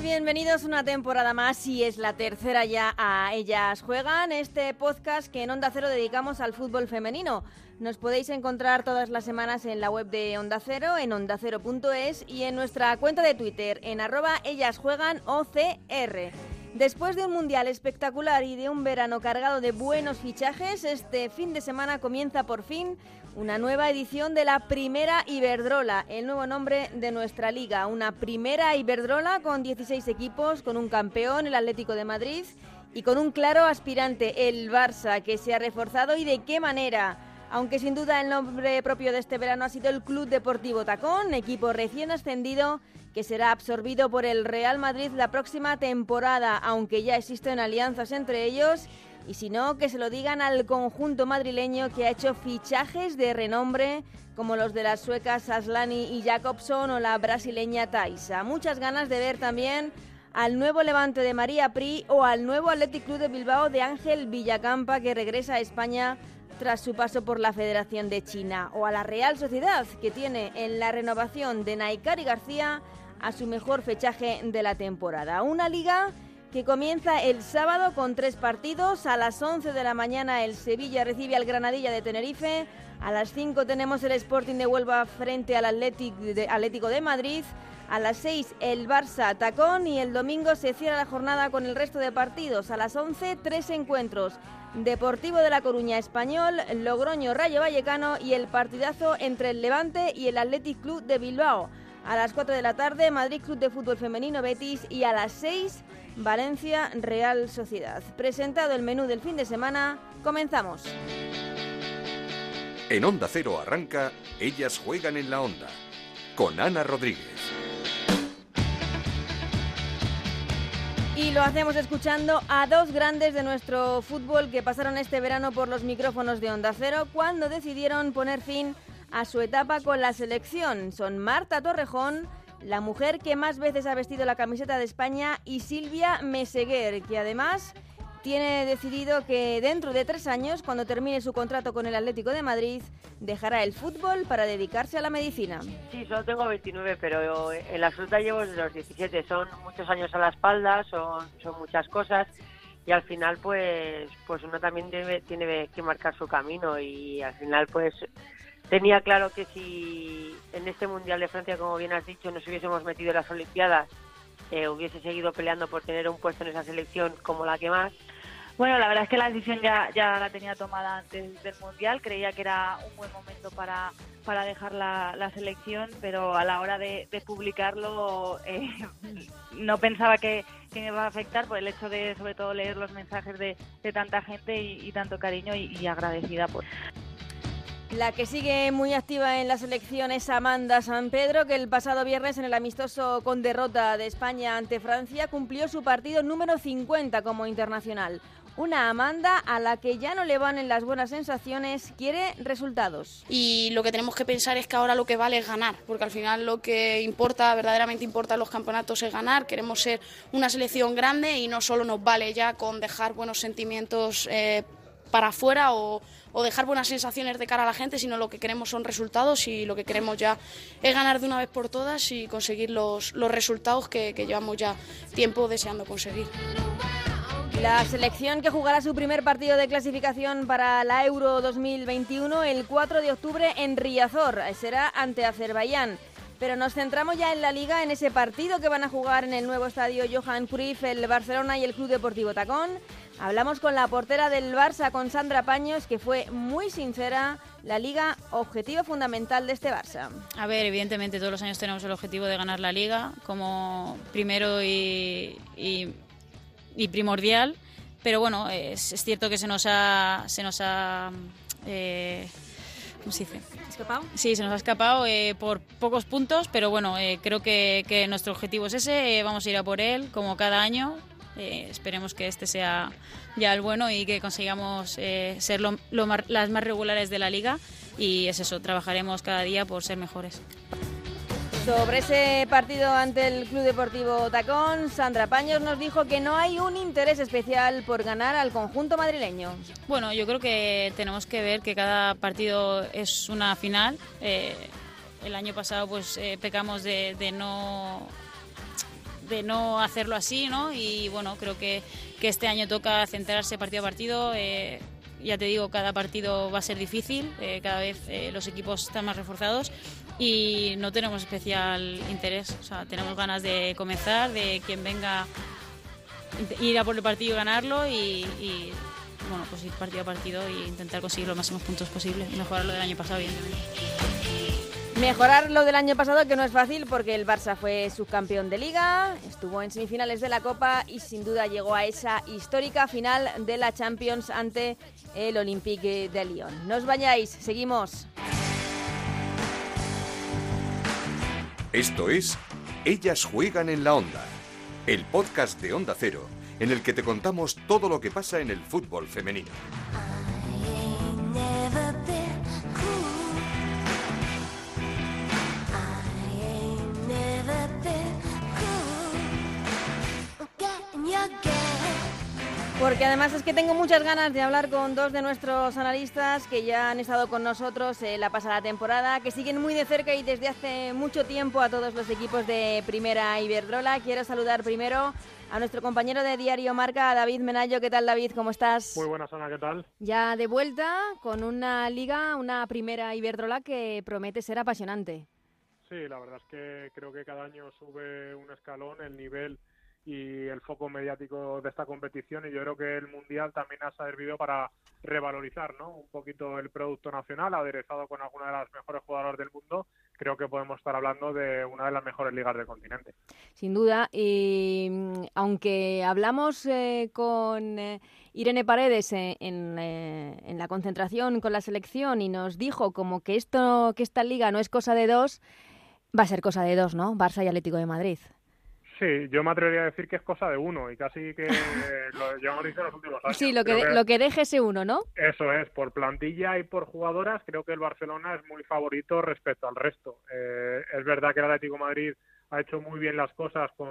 ¿Qué tal? Bienvenidos una temporada más y es la tercera ya a Ellas Juegan, este podcast que en Onda Cero dedicamos al fútbol femenino. Nos podéis encontrar todas las semanas en la web de Onda Cero, en ondacero.es y en nuestra cuenta de Twitter, en arroba Ellas Juegan OCR. Después de un mundial espectacular y de un verano cargado de buenos fichajes, este fin de semana comienza por fin una nueva edición de la Primera Iberdrola, el nuevo nombre de nuestra liga. Una Primera Iberdrola con 16 equipos, con un campeón, el Atlético de Madrid, y con un claro aspirante, el Barça, que se ha reforzado y de qué manera. Aunque sin duda el nombre propio de este verano ha sido el Club Deportivo Tacón, equipo recién ascendido que será absorbido por el Real Madrid la próxima temporada, aunque ya existen alianzas entre ellos. Y si no, que se lo digan al conjunto madrileño que ha hecho fichajes de renombre como los de las suecas Aslani y Jacobson o la brasileña Taisa. Muchas ganas de ver también al nuevo Levante de María Pri o al nuevo Athletic Club de Bilbao de Ángel Villacampa que regresa a España tras su paso por la Federación de China o a la Real Sociedad que tiene en la renovación de Naikari García a su mejor fechaje de la temporada. Una liga que comienza el sábado con tres partidos. A las 11 de la mañana el Sevilla recibe al Granadilla de Tenerife. A las 5 tenemos el Sporting de Huelva frente al Atlético de Madrid. A las 6 el Barça Tacón y el domingo se cierra la jornada con el resto de partidos. A las 11 tres encuentros. Deportivo de La Coruña Español, Logroño Rayo Vallecano y el partidazo entre el Levante y el Athletic Club de Bilbao. A las 4 de la tarde, Madrid Club de Fútbol Femenino Betis y a las 6, Valencia Real Sociedad. Presentado el menú del fin de semana, comenzamos. En Onda Cero arranca Ellas juegan en la Onda, con Ana Rodríguez. Y lo hacemos escuchando a dos grandes de nuestro fútbol que pasaron este verano por los micrófonos de Onda Cero cuando decidieron poner fin a su etapa con la selección. Son Marta Torrejón, la mujer que más veces ha vestido la camiseta de España, y Silvia Meseguer, que además tiene decidido que dentro de tres años, cuando termine su contrato con el Atlético de Madrid, dejará el fútbol para dedicarse a la medicina. Sí, solo tengo 29, pero en la fruta llevo desde los 17. Son muchos años a la espalda, son, son muchas cosas y al final pues pues uno también debe, tiene que marcar su camino y al final pues tenía claro que si en este Mundial de Francia, como bien has dicho, nos hubiésemos metido en las Olimpiadas, eh, hubiese seguido peleando por tener un puesto en esa selección como la que más. Bueno, la verdad es que la decisión ya, ya la tenía tomada antes del Mundial. Creía que era un buen momento para, para dejar la, selección, pero a la hora de, publicarlo eh, no pensaba que, me iba a afectar por el hecho de, sobre todo, leer los mensajes de, tanta gente y, tanto cariño y, y agradecida. Pues. La que sigue muy activa en la selección es Amanda San Pedro, que el pasado viernes en el amistoso con derrota de España ante Francia cumplió su partido número 50 como internacional. Una Amanda a la que ya no le van en las buenas sensaciones, quiere resultados. Y lo que tenemos que pensar es que ahora lo que vale es ganar, porque al final lo que importa, verdaderamente importa en los campeonatos es ganar. Queremos ser una selección grande y no solo nos vale ya con dejar buenos sentimientos eh, para afuera o, dejar buenas sensaciones de cara a la gente, sino lo que queremos son resultados y lo que queremos ya es ganar de una vez por todas y conseguir los, resultados que, que llevamos ya tiempo deseando conseguir. La selección que jugará su primer partido de clasificación para la Euro 2021 el 4 de octubre en Riazor será ante Azerbaiyán. Pero nos centramos ya en la liga, en ese partido que van a jugar en el nuevo estadio Johan Cruyff, el Barcelona y el Club Deportivo Tacón. Hablamos con la portera del Barça, con Sandra Paños, que fue muy sincera. La liga, objetivo fundamental de este Barça. A ver, evidentemente todos los años tenemos el objetivo de ganar la liga como primero y, primordial. Pero bueno, es, cierto que se nos ha... Se nos ha eh, ¿Cómo se dice? ¿Escapado? Sí, se nos ha escapado eh, por pocos puntos, pero bueno, eh, creo que, que, nuestro objetivo es ese, vamos a ir a por él como cada año eh, esperemos que este sea ya el bueno y que consigamos eh, ser las más regulares de la liga y es eso, trabajaremos cada día por ser mejores. Sobre ese partido ante el Club Deportivo Tacón, Sandra Paños nos dijo que no hay un interés especial por ganar al conjunto madrileño. Bueno, yo creo que tenemos que ver que cada partido es una final. Eh, el año pasado pues eh, pecamos de, de, no de no hacerlo así, ¿no? Y bueno, creo que, que este año toca centrarse partido a partido. Eh, ya te digo, cada partido va a ser difícil, eh, cada vez eh, los equipos están más reforzados y no tenemos especial interés. O sea, tenemos ganas de comenzar, de quien venga ir a por el partido y ganarlo y, y bueno, pues ir partido a partido e intentar conseguir los máximos puntos posibles y mejorar lo del año pasado, evidentemente. Mejorar lo del año pasado, que no es fácil porque el Barça fue subcampeón de liga, estuvo en semifinales de la Copa y sin duda llegó a esa histórica final de la Champions ante el Olympique de Lyon. No os vayáis, seguimos. Esto es Ellas juegan en la onda, el podcast de Onda Cero, en el que te contamos todo lo que pasa en el fútbol femenino. Porque además es que tengo muchas ganas de hablar con dos de nuestros analistas que ya han estado con nosotros en la pasada temporada, que siguen muy de cerca y desde hace mucho tiempo a todos los equipos de Primera Iberdrola. Quiero saludar primero a nuestro compañero de Diario Marca, David Menayo. ¿Qué tal, David? ¿Cómo estás? Muy buenas, Ana. ¿Qué tal? Ya de vuelta con una liga, una Primera Iberdrola que promete ser apasionante. Sí, la verdad es que creo que cada año sube un escalón el nivel y el foco mediático de esta competición y yo creo que el mundial también ha servido para revalorizar ¿no? un poquito el producto nacional aderezado con alguna de las mejores jugadoras del mundo. Creo que podemos estar hablando de una de las mejores ligas del continente. Sin duda y aunque hablamos eh, con eh, Irene Paredes en, en, eh, en la concentración con la selección y nos dijo como que esto que esta liga no es cosa de dos va a ser cosa de dos no Barça y Atlético de Madrid Sí, yo me atrevería a decir que es cosa de uno y casi que lo llevamos diciendo en los últimos años. Sí, lo que, de, lo que deje ese uno, ¿no? Eso es, por plantilla y por jugadoras, creo que el Barcelona es muy favorito respecto al resto. Eh, es verdad que el Atlético de Madrid ha hecho muy bien las cosas, con,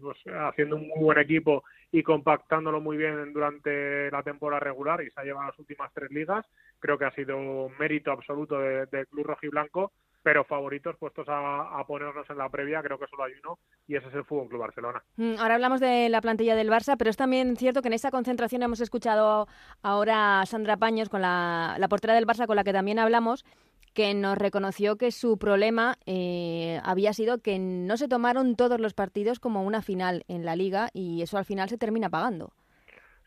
pues, haciendo un muy buen equipo y compactándolo muy bien durante la temporada regular y se ha llevado las últimas tres ligas. Creo que ha sido mérito absoluto del de Club Rojiblanco pero favoritos puestos a, a, ponernos en la previa, creo que solo hay uno, y ese es el Fútbol Club Barcelona. Ahora hablamos de la plantilla del Barça, pero es también cierto que en esa concentración hemos escuchado ahora a Sandra Paños, con la, la portera del Barça, con la que también hablamos, que nos reconoció que su problema eh, había sido que no se tomaron todos los partidos como una final en la liga y eso al final se termina pagando.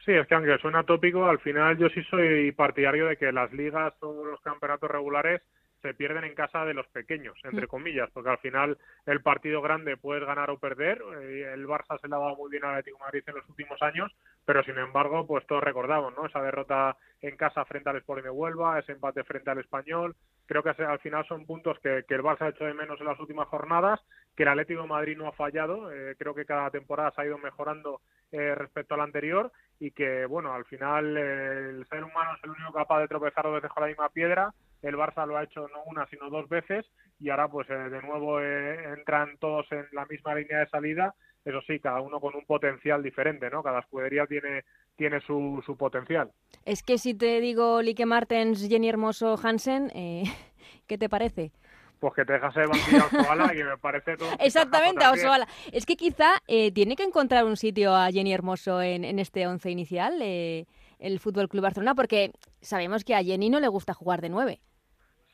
Sí, es que aunque suena tópico, al final yo sí soy partidario de que las ligas o los campeonatos regulares se pierden en casa de los pequeños, entre comillas, porque al final el partido grande puedes ganar o perder. Eh, el Barça se le ha dado muy bien al Atlético de Madrid en los últimos años, pero sin embargo, pues todos recordamos, ¿no? Esa derrota en casa frente al Sporting de Huelva, ese empate frente al Español. Creo que al final son puntos que, que el Barça ha hecho de menos en las últimas jornadas, que el Atlético de Madrid no ha fallado. Eh, creo que cada temporada se ha ido mejorando eh, respecto al anterior y que, bueno, al final eh, el ser humano es el único capaz de tropezar dos veces con la misma piedra el Barça lo ha hecho no una sino dos veces y ahora pues eh, de nuevo eh, entran todos en la misma línea de salida eso sí cada uno con un potencial diferente no cada escudería tiene tiene su, su potencial es que si te digo Lique Martens Jenny Hermoso Hansen eh, qué te parece pues que te dejas de banquillo a Osoala, que me parece todo. Exactamente, a Osoala. Es que quizá eh, tiene que encontrar un sitio a Jenny Hermoso en, en este once inicial, eh, el Fútbol Club Barcelona, porque sabemos que a Jenny no le gusta jugar de nueve.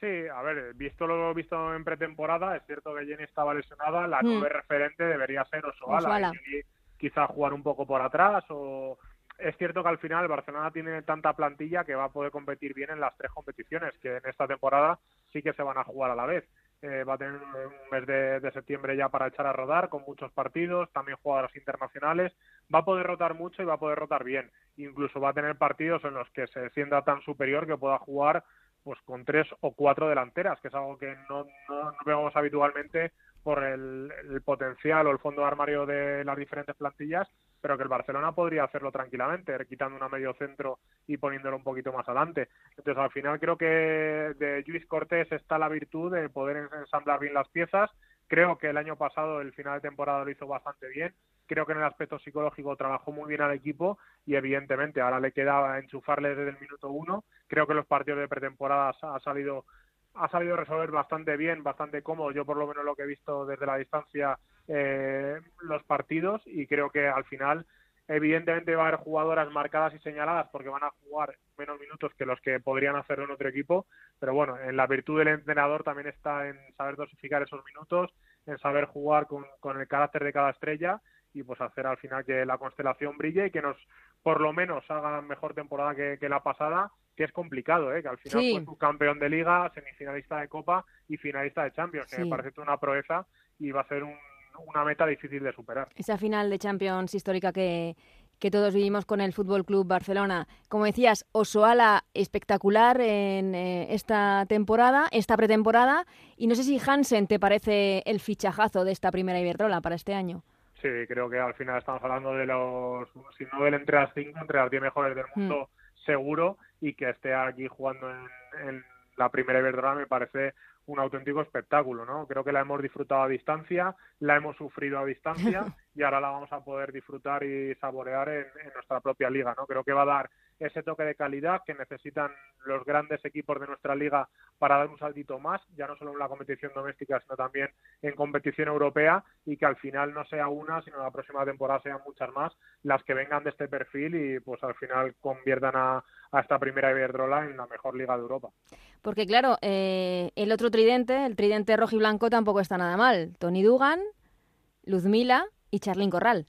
Sí, a ver, visto lo visto en pretemporada, es cierto que Jenny estaba lesionada, la mm. nueve referente debería ser Osoala. Osoala. Y quizá jugar un poco por atrás o es cierto que al final Barcelona tiene tanta plantilla que va a poder competir bien en las tres competiciones, que en esta temporada sí que se van a jugar a la vez. Eh, va a tener un mes de, de, septiembre ya para echar a rodar con muchos partidos, también jugadoras internacionales. Va a poder rotar mucho y va a poder rotar bien. Incluso va a tener partidos en los que se sienta tan superior que pueda jugar pues con tres o cuatro delanteras, que es algo que no, no, no vemos habitualmente por el, potencial o el fondo de armario de las diferentes plantillas, pero que el Barcelona podría hacerlo tranquilamente, quitando una medio centro y poniéndolo un poquito más adelante. Entonces, al final creo que de Luis Cortés está la virtud de poder ensamblar bien las piezas, Creo que el año pasado, el final de temporada lo hizo bastante bien. Creo que en el aspecto psicológico trabajó muy bien al equipo y evidentemente ahora le queda enchufarle desde el minuto uno. Creo que los partidos de pretemporada ha salido ha salido resolver bastante bien, bastante cómodo. Yo por lo menos lo que he visto desde la distancia eh, los partidos y creo que al final evidentemente va a haber jugadoras marcadas y señaladas porque van a jugar menos minutos que los que podrían hacerlo en otro equipo, pero bueno, en la virtud del entrenador también está en saber dosificar esos minutos, en saber jugar con, con el carácter de cada estrella y pues hacer al final que la constelación brille y que nos por lo menos haga mejor temporada que, la pasada, que es complicado, ¿eh? que al final fue un campeón de liga, semifinalista de Copa y finalista de Champions, que me parece una proeza y va a ser una meta difícil de superar. Esa final de Champions histórica que, que todos vivimos con el Fútbol Club Barcelona. Como decías, Osoala espectacular en eh, esta temporada, esta pretemporada, y no sé si Hansen te parece el fichajazo de esta primera Iberdrola para este año. Sí, creo que al final estamos hablando de los, si no del entre las cinco, entre las diez mejores del mundo hmm. seguro y que esté aquí jugando en, la primera Iberdrola me parece un auténtico espectáculo, ¿no? Creo que la hemos disfrutado a distancia, la hemos sufrido a distancia y ahora la vamos a poder disfrutar y saborear en, en, nuestra propia liga, ¿no? Creo que va a dar ese toque de calidad que necesitan los grandes equipos de nuestra liga para dar un saltito más, ya no solo en la competición doméstica, sino también en competición europea y que al final no sea una, sino la próxima temporada sean muchas más las que vengan de este perfil y pues al final conviertan a, esta primera Iberdrola en la mejor liga de Europa. Porque claro, eh, el otro tridente, el tridente rojo y blanco tampoco está nada mal. Tony Dugan, Luzmila y Charlín Corral.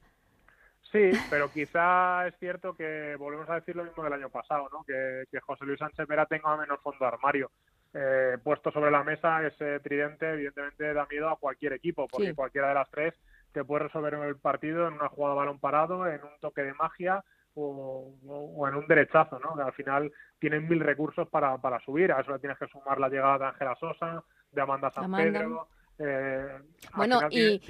Sí, pero quizá es cierto que volvemos a decir lo mismo del año pasado, ¿no? que, José Luis Sánchez Vera tenga menos fondo de armario. Eh, puesto sobre la mesa, ese tridente evidentemente da miedo a cualquier equipo, porque cualquiera de las tres te puede resolver el partido en una jugada de balón parado, en un toque de magia o, en un derechazo, ¿no? Que al final tienen mil recursos para, para subir. A eso le tienes que sumar la llegada de Ángela Sosa, de Amanda San Pedro, eh, bueno, y,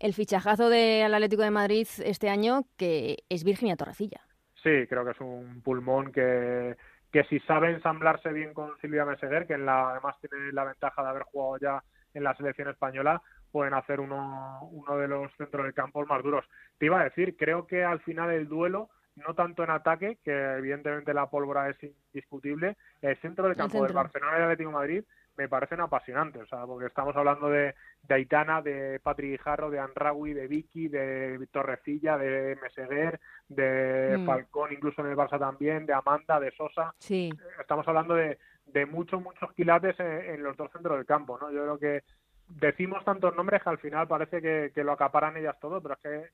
el, fichajazo del Atlético de Madrid este año, que es Virginia Torrecilla. Sí, creo que es un pulmón que, que si sabe ensamblarse bien con Silvia Meseguer, que la, además tiene la ventaja de haber jugado ya en la selección española, pueden hacer uno, uno de los centros del campo más duros. Te iba a decir, creo que al final el duelo no tanto en ataque, que evidentemente la pólvora es indiscutible, el centro del campo del Barcelona y del Atlético de Madrid me parecen apasionantes, o sea, porque estamos hablando de, de Aitana, de Patrick Guijarro, de Anraui, de Vicky, de Torrecilla, de Meseguer, de mm. Falcón, incluso en el Barça también, de Amanda, de Sosa. Sí. Estamos hablando de, de muchos, muchos quilates en, los dos centros del campo, ¿no? Yo creo que decimos tantos nombres que al final parece que, que lo acaparan ellas todo, pero es que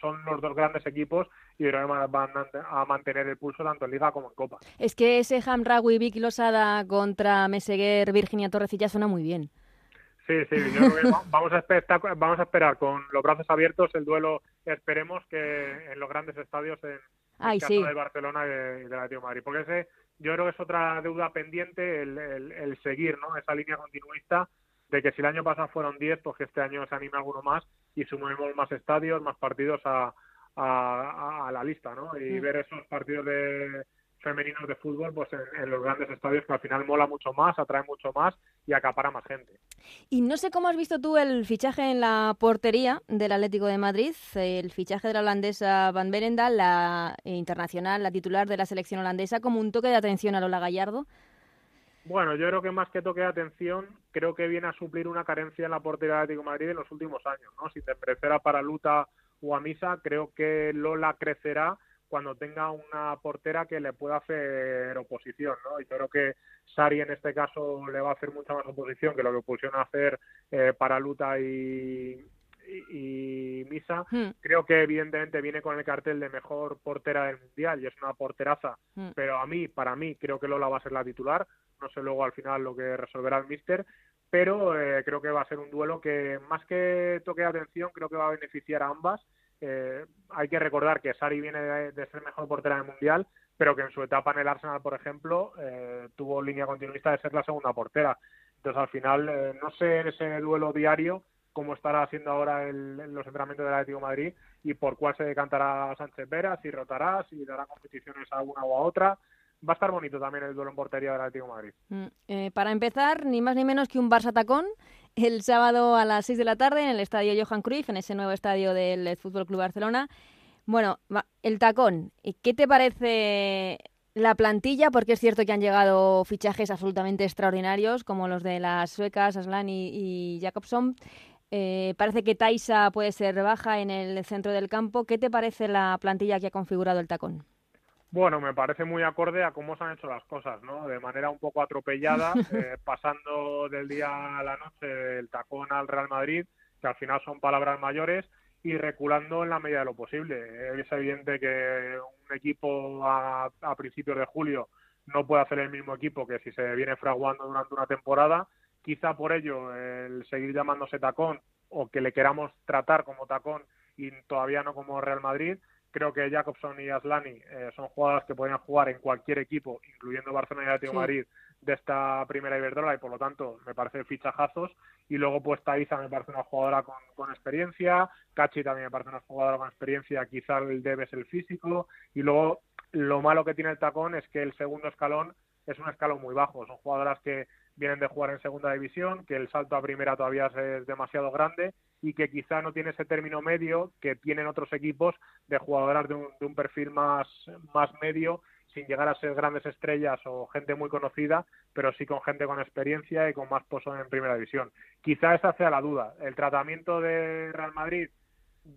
son los dos grandes equipos y van a mantener el pulso tanto en Liga como en Copa. Es que ese Hamraoui, Vicky Losada contra Meseguer, Virginia Torrecilla suena muy bien. Sí, sí, yo creo que vamos, a esperar, vamos a esperar con los brazos abiertos el duelo, esperemos que en los grandes estadios en, el caso de Barcelona y de, la de Madrid, porque ese yo creo que es otra deuda pendiente el, el seguir ¿no? esa línea continuista de que si el año pasado fueron 10, pues que este año se anime alguno más y sumemos más estadios, más partidos a, a, la lista, ¿no? Y mm. ver esos partidos de femeninos de fútbol pues en, los grandes estadios que al final mola mucho más, atrae mucho más y acapara más gente. Y no sé cómo has visto tú el fichaje en la portería del Atlético de Madrid, el fichaje de la holandesa Van Berendal, la internacional, la titular de la selección holandesa, como un toque de atención a Lola Gallardo. Bueno, yo creo que más que toque de atención, creo que viene a suplir una carencia en la portería de Atlético Madrid en los últimos años, ¿no? Sin desmerecer a Paraluta o a Misa, creo que Lola crecerá cuando tenga una portera que le pueda hacer oposición, ¿no? Y creo que Sari en este caso le va a hacer mucha más oposición que lo que pusieron a hacer eh, Paraluta y, y, Misa. Hmm. Creo que evidentemente viene con el cartel de mejor portera del mundial y es una porteraza, hmm. pero a mí, para mí, creo que Lola va a ser la titular no sé luego al final lo que resolverá el Mister, pero eh, creo que va a ser un duelo que más que toque de atención, creo que va a beneficiar a ambas. Eh, hay que recordar que Sari viene de, ser mejor portera del Mundial, pero que en su etapa en el Arsenal, por ejemplo, eh, tuvo línea continuista de ser la segunda portera. Entonces, al final, no sé en ese duelo diario cómo estará haciendo ahora el, los entrenamientos del Atlético de Madrid y por cuál se decantará Sánchez Vera, si rotará, si dará competiciones a una o a otra va a estar bonito también el duelo en portería del Atlético de Madrid. Mm, eh, para empezar, ni más ni menos que un Barça tacón el sábado a las 6 de la tarde en el estadio Johan Cruyff, en ese nuevo estadio del Fútbol Club Barcelona. Bueno, el tacón, ¿qué te parece la plantilla? Porque es cierto que han llegado fichajes absolutamente extraordinarios, como los de las suecas, Aslan y, Jacobson. Eh, parece que Taisa puede ser baja en el centro del campo. ¿Qué te parece la plantilla que ha configurado el tacón? Bueno, me parece muy acorde a cómo se han hecho las cosas, ¿no? De manera un poco atropellada, eh, pasando del día a la noche del tacón al Real Madrid, que al final son palabras mayores, y reculando en la medida de lo posible. Es evidente que un equipo a, a principios de julio no puede hacer el mismo equipo que si se viene fraguando durante una temporada. Quizá por ello el seguir llamándose tacón o que le queramos tratar como tacón y todavía no como Real Madrid, Creo que Jacobson y Aslani eh, son jugadoras que podrían jugar en cualquier equipo, incluyendo Barcelona y Atlético Madrid, de esta primera Iberdrola y por lo tanto me parece fichajazos. Y luego pues Taiza me parece una jugadora con, con experiencia, Cachi también me parece una jugadora con experiencia, quizá el debe es el físico. Y luego lo malo que tiene el tacón es que el segundo escalón es un escalón muy bajo. Son jugadoras que vienen de jugar en segunda división, que el salto a primera todavía es demasiado grande y que quizá no tiene ese término medio que tienen otros equipos de jugadoras de un, perfil más, más medio sin llegar a ser grandes estrellas o gente muy conocida, pero sí con gente con experiencia y con más pozo en primera división. Quizá esa sea la duda. El tratamiento de Real Madrid,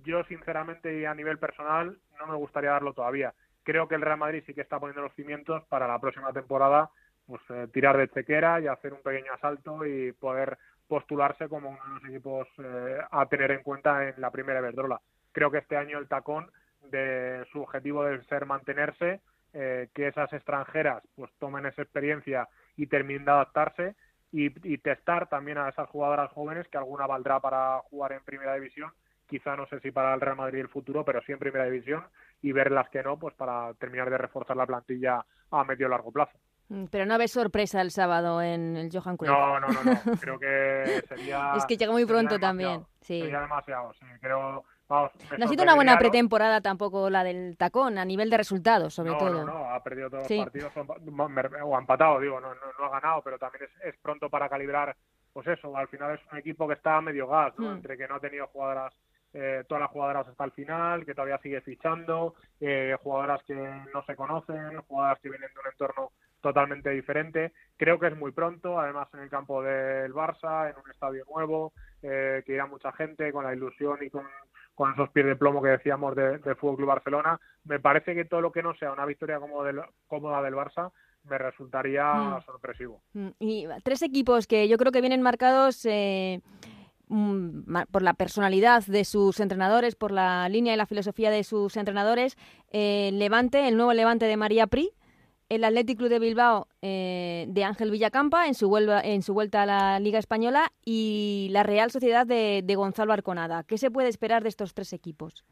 yo sinceramente y a nivel personal no me gustaría darlo todavía. Creo que el Real Madrid sí que está poniendo los cimientos para la próxima temporada pues eh, tirar de chequera y hacer un pequeño asalto y poder postularse como uno de los equipos eh, a tener en cuenta en la primera Iberdrola. Creo que este año el tacón de su objetivo debe ser mantenerse, eh, que esas extranjeras pues tomen esa experiencia y terminen de adaptarse y, y, testar también a esas jugadoras jóvenes que alguna valdrá para jugar en primera división, quizá no sé si para el Real Madrid el futuro, pero sí en primera división y ver las que no, pues para terminar de reforzar la plantilla a medio largo plazo. Mm, pero no ves sorpresa el sábado en el Johan Cruyff. No, no, no, no. Creo que sería. es que llega muy pronto también. Sí. Sería demasiado, sí. Creo. Vamos, no ha sido una buena pretemporada tampoco la del tacón, a nivel de resultados, sobre todo. No, no, ha perdido todos los partidos o ha empatado, digo, no, no, ha ganado, pero también es, es, pronto para calibrar, pues eso, al final es un equipo que está medio gas, ¿no? Hmm. Entre que no ha tenido jugadoras eh, todas las jugadoras hasta el final, que todavía sigue fichando, eh, jugadoras que no se conocen, jugadoras que vienen de un entorno totalmente diferente. Creo que es muy pronto, además en el campo del Barça, en un estadio nuevo, eh, que irá mucha gente con la ilusión y con, con esos pies de plomo que decíamos del de Fútbol Club Barcelona. Me parece que todo lo que no sea una victoria como del, cómoda del Barça me resultaría mm. sorpresivo. Mm, y tres equipos que yo creo que vienen marcados eh, mm, por la personalidad de sus entrenadores, por la línea y la filosofía de sus entrenadores. Eh, Levante, el nuevo Levante de María Pri, el Athletic Club de Bilbao eh, de Ángel Villacampa en su, vuelta, en su vuelta a la Liga Española y la Real Sociedad de, Gonzalo Arconada. ¿Qué se puede esperar de estos tres equipos?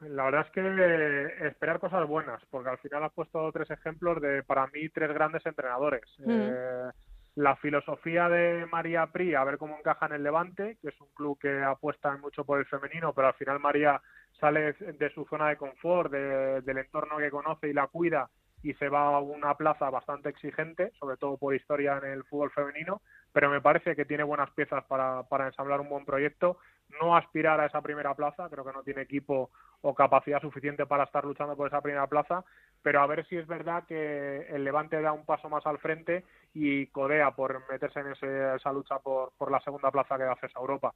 La verdad es que eh, esperar cosas buenas, porque al final has puesto tres ejemplos de, para mí, tres grandes entrenadores. Mm. Eh, la filosofía de María Pri, a ver cómo encaja en el Levante, que es un club que apuesta mucho por el femenino, pero al final María sale de su zona de confort, del entorno que conoce y la cuida y se va a una plaza bastante exigente, sobre todo por historia en el fútbol femenino, pero me parece que tiene buenas piezas para, para ensamblar un buen proyecto, no aspirar a esa primera plaza, creo que no tiene equipo o capacidad suficiente para estar luchando por esa primera plaza, pero a ver si es verdad que el Levante da un paso más al frente y codea por meterse en esa lucha por, por la segunda plaza que da a Europa.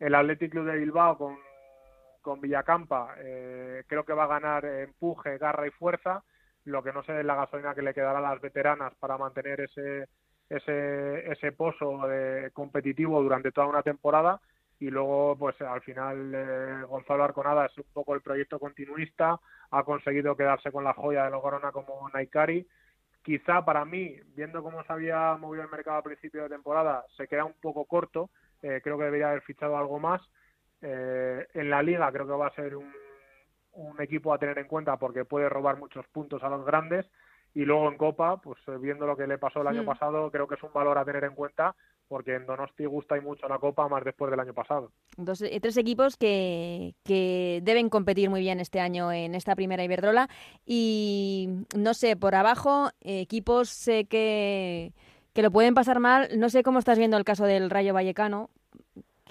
El Athletic Club de Bilbao con, con Villacampa eh, creo que va a ganar empuje, garra y fuerza, lo que no sé es la gasolina que le quedará a las veteranas para mantener ese, ese, ese pozo de competitivo durante toda una temporada y luego pues al final eh, Gonzalo Arconada es un poco el proyecto continuista, ha conseguido quedarse con la joya de Logrona como Naikari. Quizá para mí, viendo cómo se había movido el mercado a principio de temporada, se queda un poco corto, eh, creo que debería haber fichado algo más. Eh, en la liga creo que va a ser un un equipo a tener en cuenta porque puede robar muchos puntos a los grandes y luego en Copa, pues eh, viendo lo que le pasó el año mm. pasado, creo que es un valor a tener en cuenta porque en Donosti gusta y mucho la Copa más después del año pasado. Dos, eh, tres equipos que, que deben competir muy bien este año en esta primera Iberdrola y no sé, por abajo, equipos sé que, que lo pueden pasar mal. No sé cómo estás viendo el caso del Rayo Vallecano,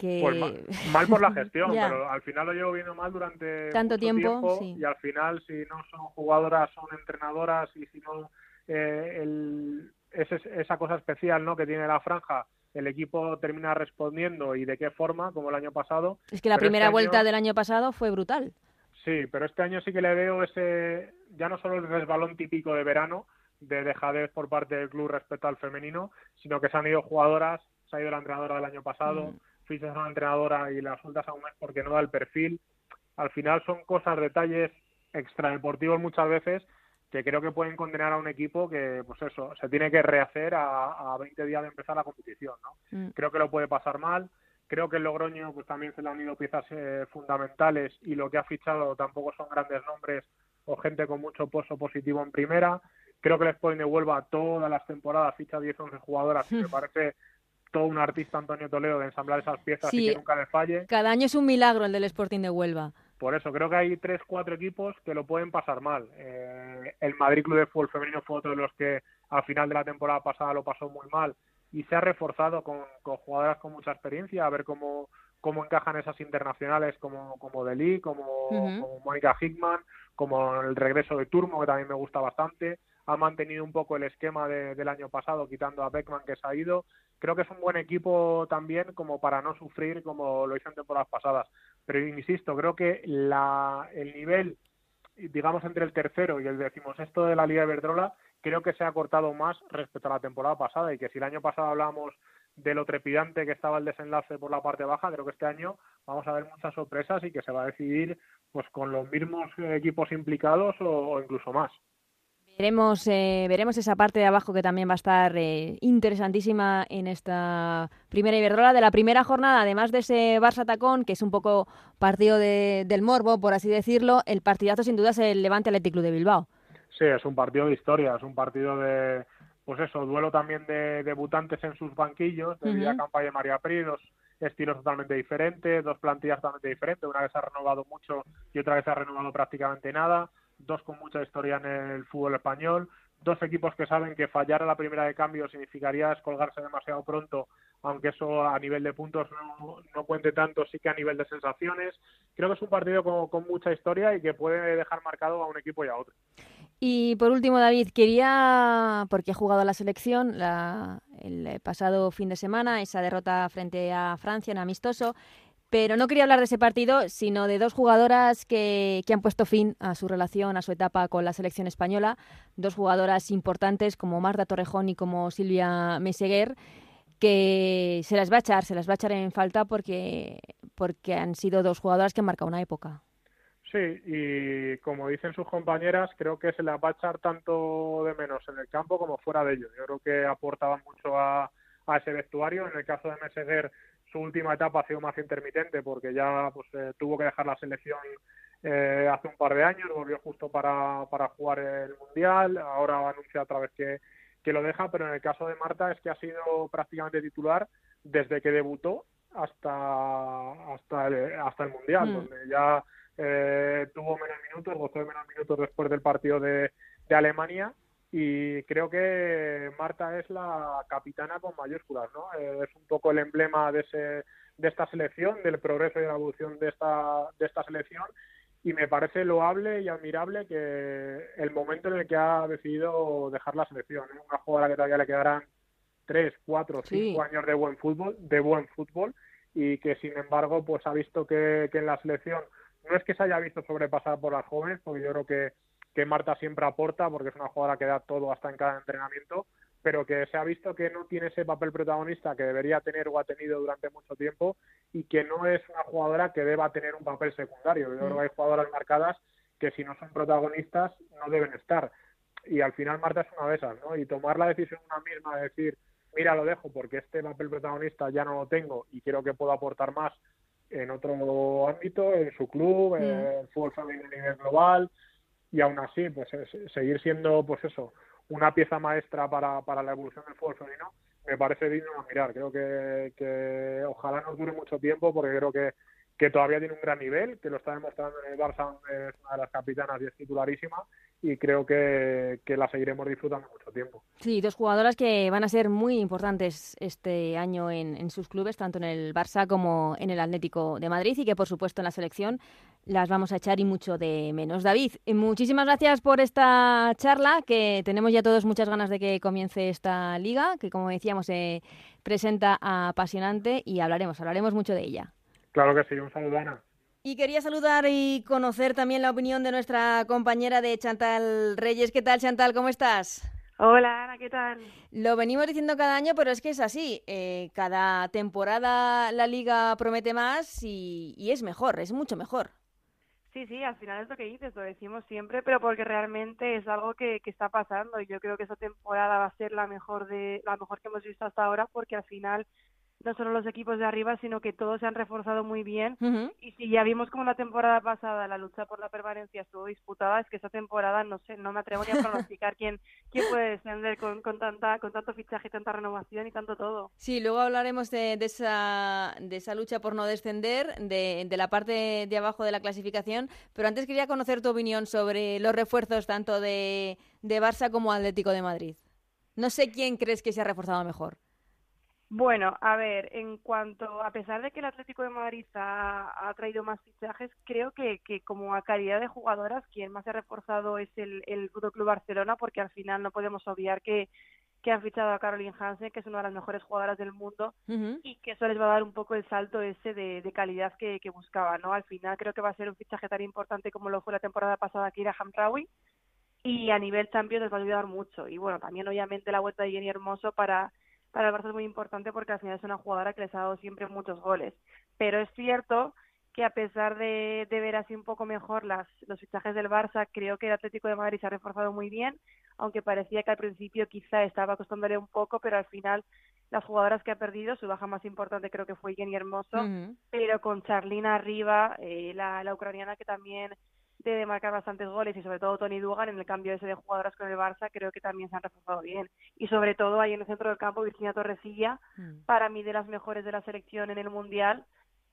que... Pues mal, por la gestión, pero al final lo llevo viendo mal durante tanto tiempo, y al final si no son jugadoras son entrenadoras y si no eh, el, esa cosa especial ¿no? que tiene la franja el equipo termina respondiendo y de qué forma, como el año pasado. Es que la primera este vuelta del año pasado fue brutal. Sí, pero este año sí que le veo ese, ya no solo el resbalón típico de verano, de dejadez por parte del club respecto al femenino, sino que se han ido jugadoras, se ha ido la entrenadora del año pasado, mm. Fichas a una entrenadora y la sueltas a un mes porque no da el perfil. Al final son cosas, detalles extradeportivos muchas veces que creo que pueden condenar a un equipo que, pues eso, se tiene que rehacer a, a 20 días de empezar la competición, ¿no? Mm. Creo que lo puede pasar mal. Creo que el Logroño pues también se le han ido piezas eh, fundamentales y lo que ha fichado tampoco son grandes nombres o gente con mucho pozo positivo en primera. Creo que el Sporting de Huelva todas las temporadas ficha 10 11 jugadoras y me parece todo un artista Antonio Toledo de ensamblar esas piezas y que nunca le falle. Cada año es un milagro el del Sporting de Huelva. Por eso creo que hay tres, cuatro equipos que lo pueden pasar mal. Eh, el Madrid Club de Fútbol Femenino fue otro de los que al final de la temporada pasada lo pasó muy mal y se ha reforzado con, jugadoras con mucha experiencia, a ver cómo, cómo encajan esas internacionales como, como Deli, como, como Mónica Hickman, como el regreso de Turmo, que también me gusta bastante. Ha mantenido un poco el esquema del año pasado, quitando a Beckman que se ha ido. Creo que es un buen equipo también como para no sufrir como lo hizo en temporadas pasadas. Pero insisto, creo que la, el nivel, digamos, entre el tercero y el decimosexto de la Liga de Verdrola, creo que se ha cortado más respecto a la temporada pasada y que si el año pasado hablábamos de lo trepidante que estaba el desenlace por la parte baja, creo que este año vamos a ver muchas sorpresas y que se va a decidir pues con los mismos equipos implicados o incluso más. Veremos, eh, veremos esa parte de abajo que también va a estar eh, interesantísima en esta primera Iberdrola de la primera jornada, además de ese Barça Tacón, que es un poco partido del morbo, por así decirlo, el partidazo sin duda es el Levante Athletic Club de Bilbao. Sí, es un partido de historia, es un partido de, pues eso, duelo también de debutantes en sus banquillos, de uh Campa y María Pri, dos estilos totalmente diferentes, dos plantillas totalmente diferentes, una que se ha renovado mucho y otra que se ha renovado prácticamente nada dos con mucha historia en el fútbol español, dos equipos que saben que fallar a la primera de cambio significaría descolgarse demasiado pronto, aunque eso a nivel de puntos no, cuente tanto, sí que a nivel de sensaciones. Creo que es un partido con, mucha historia y que puede dejar marcado a un equipo y a otro. Y por último, David, quería, porque he jugado a la selección el pasado fin de semana, esa derrota frente a Francia en amistoso, pero no quería hablar de ese partido, sino de dos jugadoras que, han puesto fin a su relación, a su etapa con la selección española. Dos jugadoras importantes como Marta Torrejón y como Silvia Meseguer, que se las va a echar, se las va a echar en falta porque, porque han sido dos jugadoras que han marcado una época. Sí, y como dicen sus compañeras, creo que se las va a echar tanto de menos en el campo como fuera de ello. Yo creo que aportaban mucho a, a ese vestuario. En el caso de Meseguer, su última etapa ha sido más intermitente porque ya pues eh, tuvo que dejar la selección eh, hace un par de años, volvió justo para, para jugar el Mundial, ahora anuncia otra vez que, que lo deja, pero en el caso de Marta es que ha sido prácticamente titular desde que debutó hasta hasta el, hasta el Mundial, mm. donde ya eh, tuvo menos minutos, gozó de menos minutos después del partido de, de Alemania y creo que Marta es la capitana con mayúsculas, ¿no? Eh, es un poco el emblema de, ese, de esta selección, del progreso y de la evolución de esta, de esta selección y me parece loable y admirable que el momento en el que ha decidido dejar la selección, ¿eh? una jugadora que todavía le quedarán tres, cuatro, cinco años de buen fútbol, de buen fútbol y que sin embargo pues ha visto que, que en la selección no es que se haya visto sobrepasar por las jóvenes, porque yo creo que que Marta siempre aporta porque es una jugadora que da todo hasta en cada entrenamiento, pero que se ha visto que no tiene ese papel protagonista que debería tener o ha tenido durante mucho tiempo y que no es una jugadora que deba tener un papel secundario. Yo creo que hay jugadoras marcadas que si no son protagonistas no deben estar. Y al final Marta es una de esas, ¿no? Y tomar la decisión una misma de decir, mira, lo dejo porque este papel protagonista ya no lo tengo y quiero que puedo aportar más en otro ámbito, en su club, en el fútbol femenino a nivel global, y aún así pues seguir siendo pues eso una pieza maestra para, para la evolución del fútbol femenino me parece digno de mirar. Creo que, que ojalá nos dure mucho tiempo porque creo que, que todavía tiene un gran nivel que lo está demostrando en el Barça es una de las capitanas y es titularísima y creo que, que la seguiremos disfrutando mucho tiempo. Sí, dos jugadoras que van a ser muy importantes este año en, en, sus clubes, tanto en el Barça como en el Atlético de Madrid y que por supuesto en la selección las vamos a echar y mucho de menos. David, muchísimas gracias por esta charla, que tenemos ya todos muchas ganas de que comience esta liga, que como decíamos se presenta apasionante y hablaremos, hablaremos mucho de ella. Claro que sí, un saludo Ana. Y quería saludar y conocer también la opinión de nuestra compañera de Chantal Reyes. ¿Qué tal, Chantal? ¿Cómo estás? Hola, Ana, ¿qué tal? Lo venimos diciendo cada año, pero es que es así. Eh, cada temporada la liga promete más y, y, es mejor, es mucho mejor. Sí, sí, al final es lo que dices, lo decimos siempre, pero porque realmente es algo que, que está pasando y yo creo que esa temporada va a ser la mejor de la mejor que hemos visto hasta ahora porque al final no solo los equipos de arriba, sino que todos se han reforzado muy bien. Y si ya vimos como la temporada pasada la lucha por la permanencia estuvo disputada, es que esa temporada no sé, no me atrevo ni a pronosticar quién, quién puede descender con, con, tanta, con tanto fichaje, tanta renovación y tanto todo. Sí, luego hablaremos de, de esa, de esa lucha por no descender, de, de la parte de abajo de la clasificación, pero antes quería conocer tu opinión sobre los refuerzos tanto de, de Barça como Atlético de Madrid. No sé quién crees que se ha reforzado mejor. Bueno, a ver, en cuanto, a pesar de que el Atlético de Madrid ha, ha traído más fichajes, creo que, que, como a calidad de jugadoras, quien más se ha reforzado es el, el Fútbol Club Barcelona, porque al final no podemos obviar que, que han fichado a Caroline Hansen, que es una de las mejores jugadoras del mundo, uh -huh. y que eso les va a dar un poco el salto ese de, de calidad que, que buscaba, ¿no? Al final creo que va a ser un fichaje tan importante como lo fue la temporada pasada que era Hamraoui, y a nivel Champions les va a ayudar mucho. Y bueno, también obviamente la vuelta de Jenny Hermoso para para el Barça es muy importante porque al final es una jugadora que les ha dado siempre muchos goles. Pero es cierto que a pesar de, de ver así un poco mejor las, los fichajes del Barça, creo que el Atlético de Madrid se ha reforzado muy bien, aunque parecía que al principio quizá estaba costándole un poco, pero al final las jugadoras que ha perdido, su baja más importante creo que fue Jenny Hermoso, uh -huh. pero con Charlina arriba, eh, la, la ucraniana que también de marcar bastantes goles y sobre todo Tony Dugan en el cambio ese de jugadoras con el Barça creo que también se han reforzado bien y sobre todo ahí en el centro del campo Virginia Torresilla mm. para mí de las mejores de la selección en el Mundial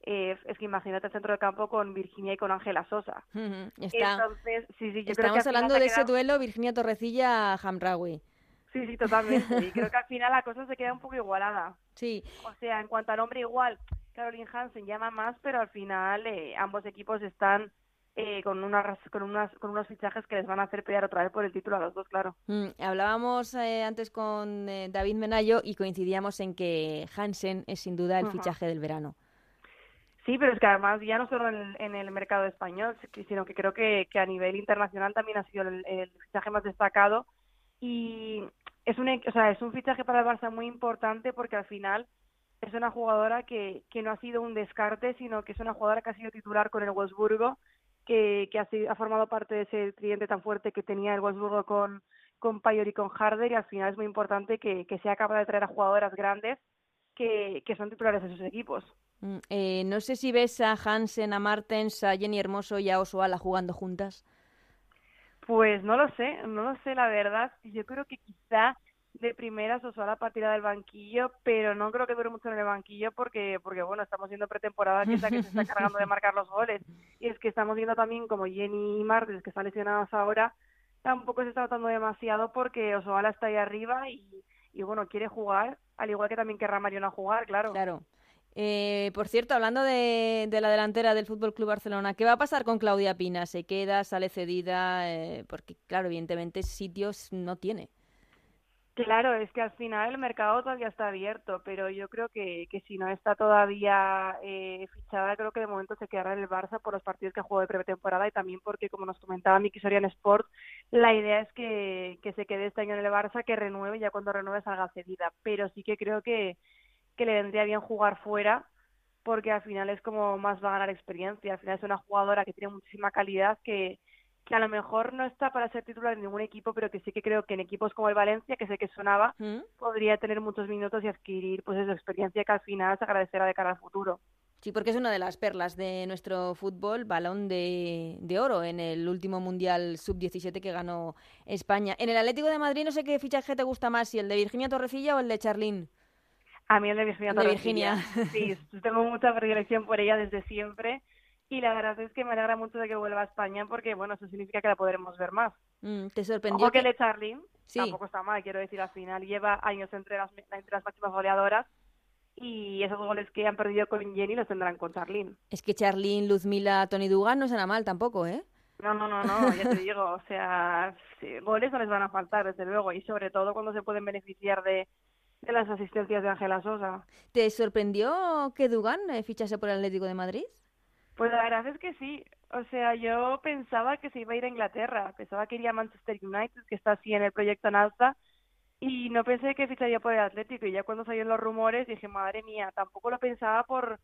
eh, es que imagínate el centro del campo con Virginia y con Ángela Sosa mm -hmm. Está. entonces sí, sí, yo estamos creo que hablando de ese duelo Virginia Torrecilla Hamraoui Sí, sí, totalmente. Y creo que al final la cosa se queda un poco igualada. Sí. O sea, en cuanto a nombre igual, Caroline Hansen llama más, pero al final eh, ambos equipos están eh, con, unas, con, unas, con unos fichajes que les van a hacer pelear otra vez por el título a los dos, claro. Mm, hablábamos eh, antes con eh, David Menayo y coincidíamos en que Hansen es sin duda el uh -huh. fichaje del verano. Sí, pero es que además ya no solo en, en el mercado español, sino que creo que, que, a nivel internacional también ha sido el, el fichaje más destacado y es un, o sea, es un fichaje para el Barça muy importante porque al final es una jugadora que, que no ha sido un descarte, sino que es una jugadora que ha sido titular con el Wolfsburgo que, que ha, sido, ha, formado parte de ese cliente tan fuerte que tenía el Wolfsburgo con, con Payor y con Harder y al final es muy importante que, que sea capaz de traer a jugadoras grandes que, que son titulares de sus equipos. Mm, eh, no sé si ves a Hansen, a Martens, a Jenny Hermoso y a Osoala jugando juntas. Pues no lo sé, no lo sé la verdad. Yo creo que quizá de primeras Osoala partirá del banquillo, pero no creo que dure mucho en el banquillo porque, porque bueno, estamos viendo pretemporada que es la que se está cargando de marcar los goles. Y es que estamos viendo también como Jenny y Martins, que están lesionadas ahora, tampoco se está notando demasiado porque Osoala está ahí arriba y, y bueno, quiere jugar, al igual que también querrá Mariona jugar, claro. Claro. Eh, por cierto, hablando de, de, la delantera del Fútbol Club Barcelona, ¿qué va a pasar con Claudia Pina? ¿Se queda, sale cedida? Eh, porque, claro, evidentemente sitios no tiene. Claro, es que al final el mercado todavía está abierto, pero yo creo que, que si no está todavía eh, fichada, creo que de momento se quedará en el Barça por los partidos que jugó de pretemporada y también porque, como nos comentaba Miki Sorian Sport, la idea es que, que se quede este año en el Barça, que renueve y ya cuando renueve salga cedida. Pero sí que creo que, que le vendría bien jugar fuera porque al final es como más va a ganar experiencia. Al final es una jugadora que tiene muchísima calidad que que a lo mejor no está para ser titular en ningún equipo, pero que sí que creo que en equipos como el Valencia, que sé que sonaba, ¿Mm? podría tener muchos minutos y adquirir pues esa experiencia que al final se agradecerá de cara al futuro. Sí, porque es una de las perlas de nuestro fútbol, balón de, de oro en el último Mundial Sub-17 que ganó España. En el Atlético de Madrid no sé qué fichaje te gusta más, si el de Virginia Torrecilla o el de Charlín. A mí el de Virginia Torrecilla. De Virginia. Sí, tengo mucha predilección por ella desde siempre y la verdad es que me alegra mucho de que vuelva a España porque, bueno, eso significa que la podremos ver más. Mm, ¿Te sorprendió? Ojo que Le Charlin tampoco está mal, quiero decir, al final lleva años entre las, entre las máximas goleadoras y esos goles que han perdido con Jenny los tendrán con Charlene. Es que Charlene, Luzmila, Tony Dugan no será mal tampoco, ¿eh? No, no, no, no, ya te digo, o sea, goles no les van a faltar, desde luego, y sobre todo cuando se pueden beneficiar de, de las asistencias de Ángela Sosa. ¿Te sorprendió que Dugan eh, fichase por el Atlético de Madrid? Pues la verdad es que sí. O sea, yo pensaba que se iba a ir a Inglaterra, pensaba que iría a Manchester United, que está así en el proyecto en y no pensé que ficharía por el Atlético. Y ya cuando salieron los rumores dije, madre mía, tampoco lo pensaba por,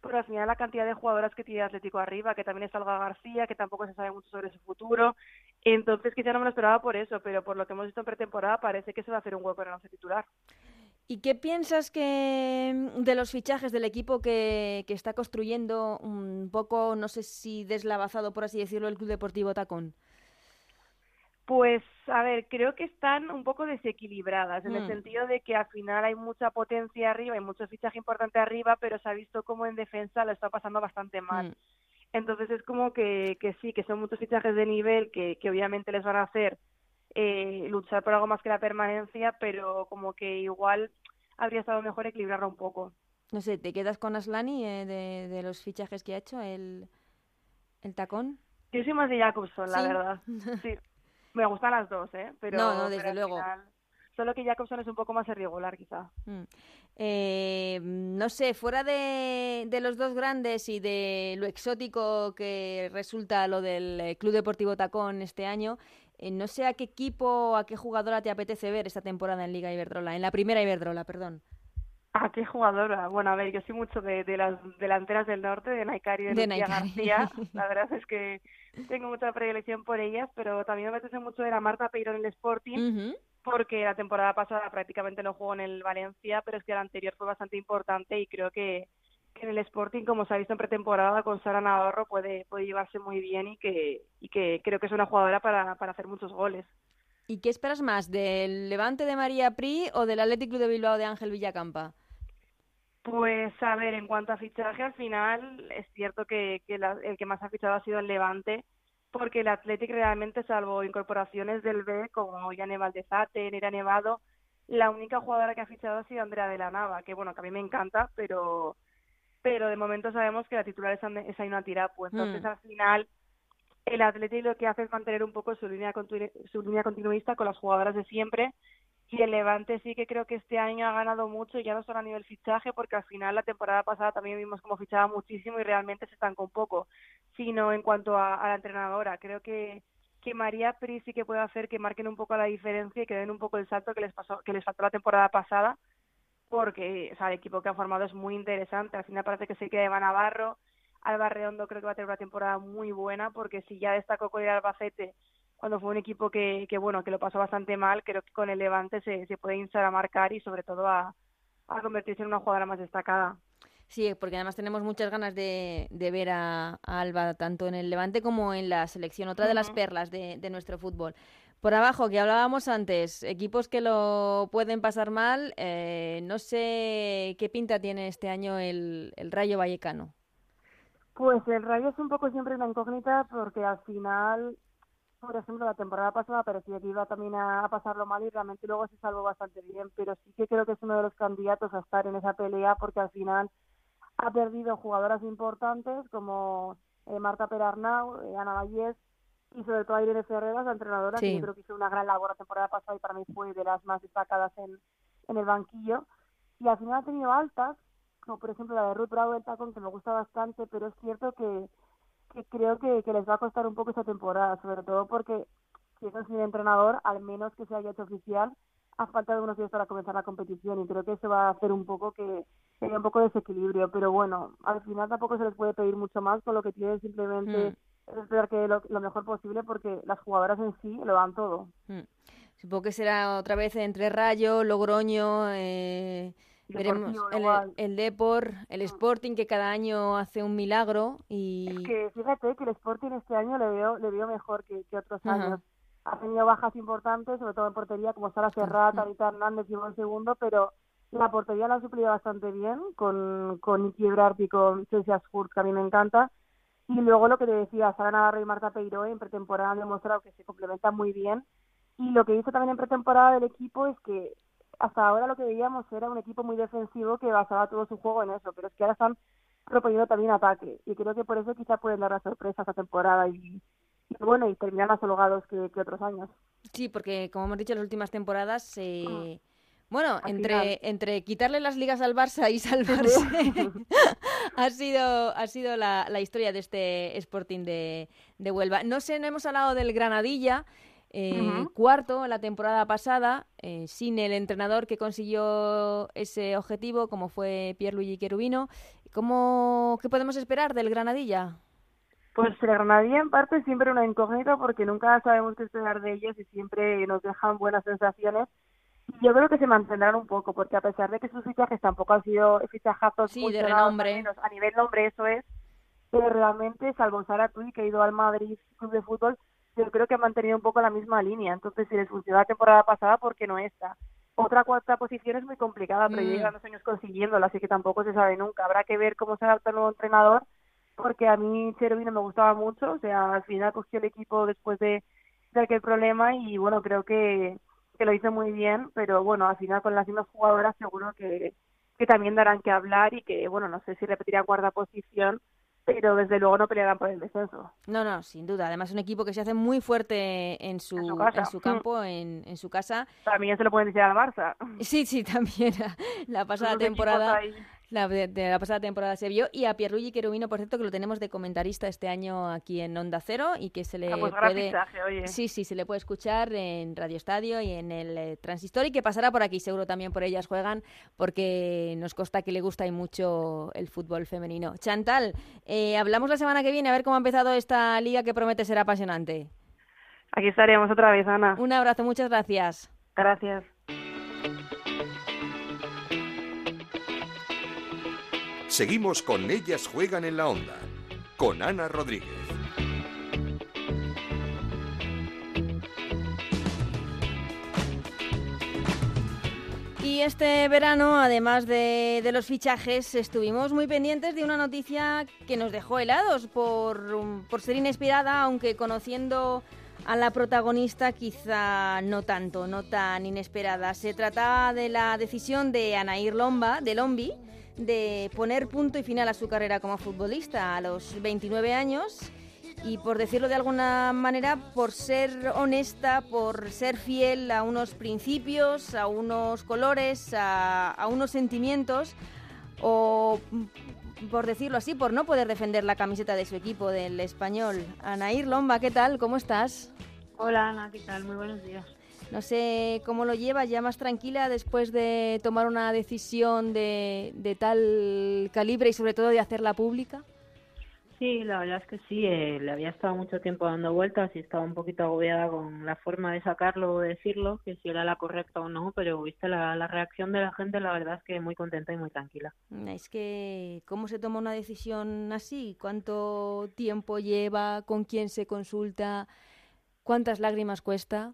por al final la cantidad de jugadoras que tiene Atlético arriba, que también está Olga García, que tampoco se sabe mucho sobre su futuro. Entonces quizá no me lo esperaba por eso, pero por lo que hemos visto en pretemporada parece que se va a hacer un hueco en el once titular. ¿Y qué piensas que de los fichajes del equipo que, que, está construyendo un poco, no sé si deslavazado, por así decirlo, el Club Deportivo Tacón? Pues, a ver, creo que están un poco desequilibradas, en el mm. sentido de que al final hay mucha potencia arriba y mucho fichaje importante arriba, pero se ha visto como en defensa lo está pasando bastante mal. Mm. Entonces es como que, que sí, que son muchos fichajes de nivel que, que obviamente les van a hacer eh, luchar por algo más que la permanencia, pero como que igual habría estado mejor equilibrarlo un poco. No sé, ¿te quedas con Aslani eh, de, de, los fichajes que ha hecho el, el tacón? Yo soy más de Jacobson, la verdad. Sí, me gustan las dos, ¿eh? Pero, no, no, desde luego. solo que Jacobson es un poco más irregular, quizá. Mm. Eh, no sé, fuera de, de, los dos grandes y de lo exótico que resulta lo del eh, Club Deportivo Tacón este año, no sé a qué equipo o a qué jugadora te apetece ver esta temporada en Liga Iberdrola, en la primera Iberdrola, perdón. ¿A qué jugadora? Bueno, a ver, yo soy mucho de, de las delanteras del norte, de Naikari y de, de García. La verdad es que tengo mucha predilección por ellas, pero también me apetece mucho de la Marta Peiro en el Sporting, porque la temporada pasada prácticamente no jugó en el Valencia, pero es que la anterior fue bastante importante y creo que, que en el Sporting, como se ha visto en pretemporada, con Sara Navarro puede, puede llevarse muy bien y que, y que creo que es una jugadora para, para hacer muchos goles. ¿Y qué esperas más, del Levante de María Pri o del Athletic Club de Bilbao de Ángel Villacampa? Pues a ver, en cuanto a fichaje, al final es cierto que, que el que más ha fichado ha sido el Levante, porque el Athletic realmente, salvo incorporaciones del B, como Yane Valdezate, Nera Nevado, la única jugadora que ha fichado ha sido Andrea de la Nava, que bueno, que a mí me encanta, pero pero de momento sabemos que la titular es, Aina Tirapu. Entonces, mm. al final, el Atleti lo que hace es mantener un poco su línea, su línea continuista con las jugadoras de siempre. Y el Levante sí que creo que este año ha ganado mucho, ya no solo a nivel fichaje, porque al final la temporada pasada también vimos como fichaba muchísimo y realmente se estancó un poco, sino en cuanto a, la entrenadora. Creo que, que María Pri sí que puede hacer que marquen un poco la diferencia y que den un poco el salto que les pasó, que les faltó la temporada pasada porque o sea, el equipo que ha formado es muy interesante. Al final parece que se queda Eva Navarro. Alba Redondo creo que va a tener una temporada muy buena porque si ya destacó con el Albacete cuando fue un equipo que, que bueno que lo pasó bastante mal, creo que con el Levante se, se puede instar a marcar y sobre todo a, a convertirse en una jugadora más destacada. Sí, porque además tenemos muchas ganas de, de ver a, Alba tanto en el Levante como en la selección, otra de las perlas de, de nuestro fútbol. Por abajo, que hablábamos antes, equipos que lo pueden pasar mal, eh, no sé qué pinta tiene este año el, el Rayo Vallecano. Pues el Rayo es un poco siempre una incógnita porque al final, por ejemplo, la temporada pasada parecía que iba también a, pasarlo mal y realmente luego se salvó bastante bien, pero sí que creo que es uno de los candidatos a estar en esa pelea porque al final ha perdido jugadoras importantes como eh, Marta Perarnau, eh, Ana Vallés, y sobre todo a Irene Ferreras, la entrenadora, que yo creo que hizo una gran labor la temporada pasada y para mí fue de las más destacadas en, en el banquillo. Y al final ha tenido altas, como por ejemplo la de Ruth Bravo del Tacón, que me gusta bastante, pero es cierto que, que creo que, que les va a costar un poco esta temporada, sobre todo porque si es el entrenador, al menos que se haya hecho oficial, ha faltado unos días para comenzar la competición y creo que eso va a hacer un poco que haya un poco de desequilibrio, pero bueno, al final tampoco se les puede pedir mucho más, con lo que tiene simplemente... Mm esperar que lo, lo, mejor posible porque las jugadoras en sí lo dan todo. Mm. Supongo que será otra vez entre Rayo, Logroño, eh, veremos el, el Depor, el mm. Sporting que cada año hace un milagro y... Es que fíjate que el Sporting este año le veo, le veo mejor que, otros años. Ha tenido bajas importantes, sobre todo en portería, como Sara Serrata, Rita Hernández y el segundo, pero la portería la ha suplido bastante bien con, con Nicky y con Chelsea Hurt, que a mí me encanta Y luego lo que te decía, Sara Navarro y Marta Peiro en pretemporada han demostrado que se complementan muy bien. Y lo que hizo también en pretemporada del equipo es que hasta ahora lo que veíamos era un equipo muy defensivo que basaba todo su juego en eso, pero es que ahora están proponiendo también ataque. Y creo que por eso quizá pueden dar la sorpresa esta temporada y, bueno, y terminar más holgados que, que, otros años. Sí, porque como hemos dicho, en las últimas temporadas... Eh... Ah. Bueno, entre, entre quitarle las ligas al Barça y salvarse, ha sido, ha sido la, la, historia de este Sporting de, de Huelva. No sé, no hemos hablado del Granadilla, eh, cuarto en la temporada pasada, eh, sin el entrenador que consiguió ese objetivo, como fue Pierluigi Cherubino. ¿Cómo, ¿Qué podemos esperar del Granadilla? Pues el Granadilla en parte siempre una incógnita porque nunca sabemos qué esperar de ellos y siempre nos dejan buenas sensaciones yo creo que se mantendrán un poco, porque a pesar de que sus fichajes tampoco han sido fichajazos sí, de renombre. a nivel nombre eso es, pero realmente, salvo Sara Tui, que ha ido al Madrid Club de Fútbol, yo creo que ha mantenido un poco la misma línea. Entonces, si les funcionó la temporada pasada, ¿por qué no esta? Otra cuarta posición es muy complicada, pero mm. llevan dos años consiguiéndola, así que tampoco se sabe nunca. Habrá que ver cómo se adapta el nuevo entrenador, porque a mí Cherubino me gustaba mucho, o sea, al final cogió el equipo después de, de aquel problema y bueno, creo que que lo hizo muy bien, pero bueno, al final con las mismas jugadoras seguro que, que también darán que hablar y que, bueno, no sé si repetirá cuarta posición, pero desde luego no pelearán por el descenso. No, no, sin duda. Además, un equipo que se hace muy fuerte en su, en su, campo, en, en, su casa. También se lo pueden decir al Barça. Sí, sí, también. La pasada temporada la, de, la pasada temporada se vio. Y a Pierluigi Querubino, por cierto, que lo tenemos de comentarista este año aquí en Onda Cero y que se le ah, pues puede... Sí, sí, se le puede escuchar en Radio Estadio y en el eh, Transistor y que pasará por aquí, seguro también por ellas juegan, porque nos consta que le gusta y mucho el fútbol femenino. Chantal, eh, hablamos la semana que viene a ver cómo ha empezado esta liga que promete ser apasionante. Aquí estaremos otra vez, Ana. Un abrazo, muchas gracias. Gracias. Seguimos con Ellas Juegan en la Onda, con Ana Rodríguez. Y este verano, además de, los fichajes, estuvimos muy pendientes de una noticia que nos dejó helados por, por ser inesperada, aunque conociendo a la protagonista quizá no tanto, no tan inesperada. Se trata de la decisión de Anair Lomba, de Lombi, de poner punto y final a su carrera como futbolista a los 29 años y por decirlo de alguna manera, por ser honesta, por ser fiel a unos principios, a unos colores, a, unos sentimientos o por decirlo así, por no poder defender la camiseta de su equipo, del español. Anair Lomba, ¿qué tal? ¿Cómo estás? Hola Ana, ¿qué tal? Muy buenos días. No sé cómo lo llevas, ya más tranquila después de tomar una decisión de, de tal calibre y sobre todo de hacerla pública. Sí, la verdad es que sí, eh, le había estado mucho tiempo dando vueltas y estaba un poquito agobiada con la forma de sacarlo o decirlo, que si era la correcta o no, pero viste la, la reacción de la gente, la verdad es que muy contenta y muy tranquila. Es que, ¿cómo se toma una decisión así? ¿Cuánto tiempo lleva? ¿Con quién se consulta? ¿Cuántas lágrimas cuesta?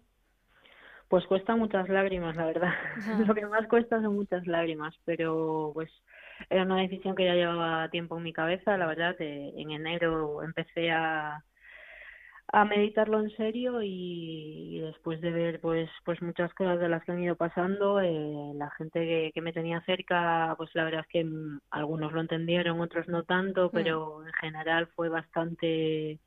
Pues cuesta muchas lágrimas, la verdad. Lo que más cuesta son muchas lágrimas, pero pues era una decisión que ya llevaba tiempo en mi cabeza. La verdad, en enero empecé a, a meditarlo en serio y, después de ver pues pues muchas cosas de las que han ido pasando eh, la gente que, que, me tenía cerca pues la verdad es que mm, algunos lo entendieron otros no tanto mm. pero en general fue bastante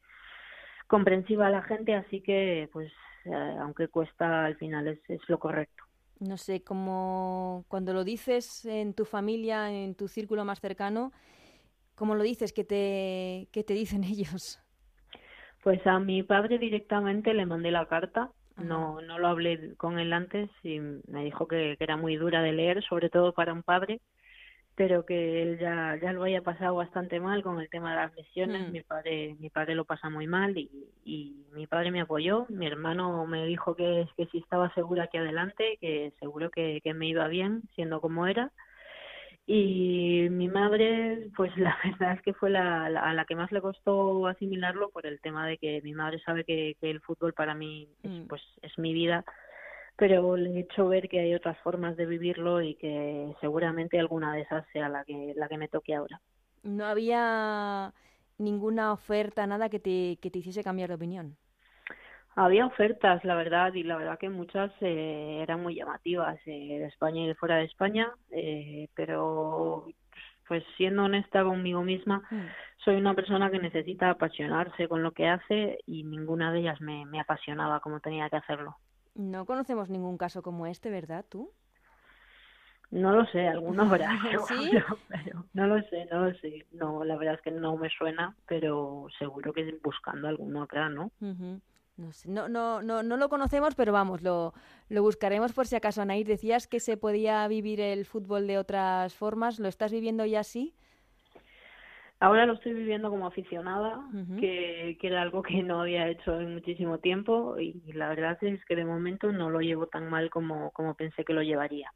comprensiva la gente así que pues eh, aunque cuesta, al final es, es lo correcto. No sé, como cuando lo dices en tu familia, en tu círculo más cercano, ¿cómo lo dices? ¿Qué te, qué te dicen ellos? Pues a mi padre directamente le mandé la carta. No, no lo hablé con él antes y me dijo que, que era muy dura de leer, sobre todo para un padre pero que él ya, ya lo haya pasado bastante mal con el tema de las lesiones. Mm. Mi padre mi padre lo pasa muy mal y, y mi padre me apoyó. Mi hermano me dijo que, que si estaba segura aquí adelante, que seguro que, que me iba bien siendo como era. Y mi madre, pues la verdad es que fue la, a la que más le costó asimilarlo por el tema de que mi madre sabe que, que el fútbol para mí mm. pues es mi vida pero le he hecho ver que hay otras formas de vivirlo y que seguramente alguna de esas sea la que, la que me toque ahora. No había ninguna oferta, nada que te, que te hiciese cambiar de opinión. Había ofertas, la verdad, y la verdad que muchas eh, eran muy llamativas eh, de España y de fuera de España, eh, pero pues siendo honesta conmigo misma, Mm. soy una persona que necesita apasionarse con lo que hace y ninguna de ellas me, me apasionaba como tenía que hacerlo. No conocemos ningún caso como este, ¿verdad? ¿Tú? No lo sé, alguno habrá, ¿Sí? seguro, pero no lo sé, no lo sé. No, la verdad es que no me suena, pero seguro que buscando alguno habrá, ¿no? Ujú. No, sé, no, no, no, no lo conocemos, pero vamos, lo, lo buscaremos por si acaso. Anaís, decías que se podía vivir el fútbol de otras formas. ¿Lo estás viviendo ya así? Ahora lo estoy viviendo como aficionada, que, que era algo que no había hecho en muchísimo tiempo y la verdad es que de momento no lo llevo tan mal como, como pensé que lo llevaría.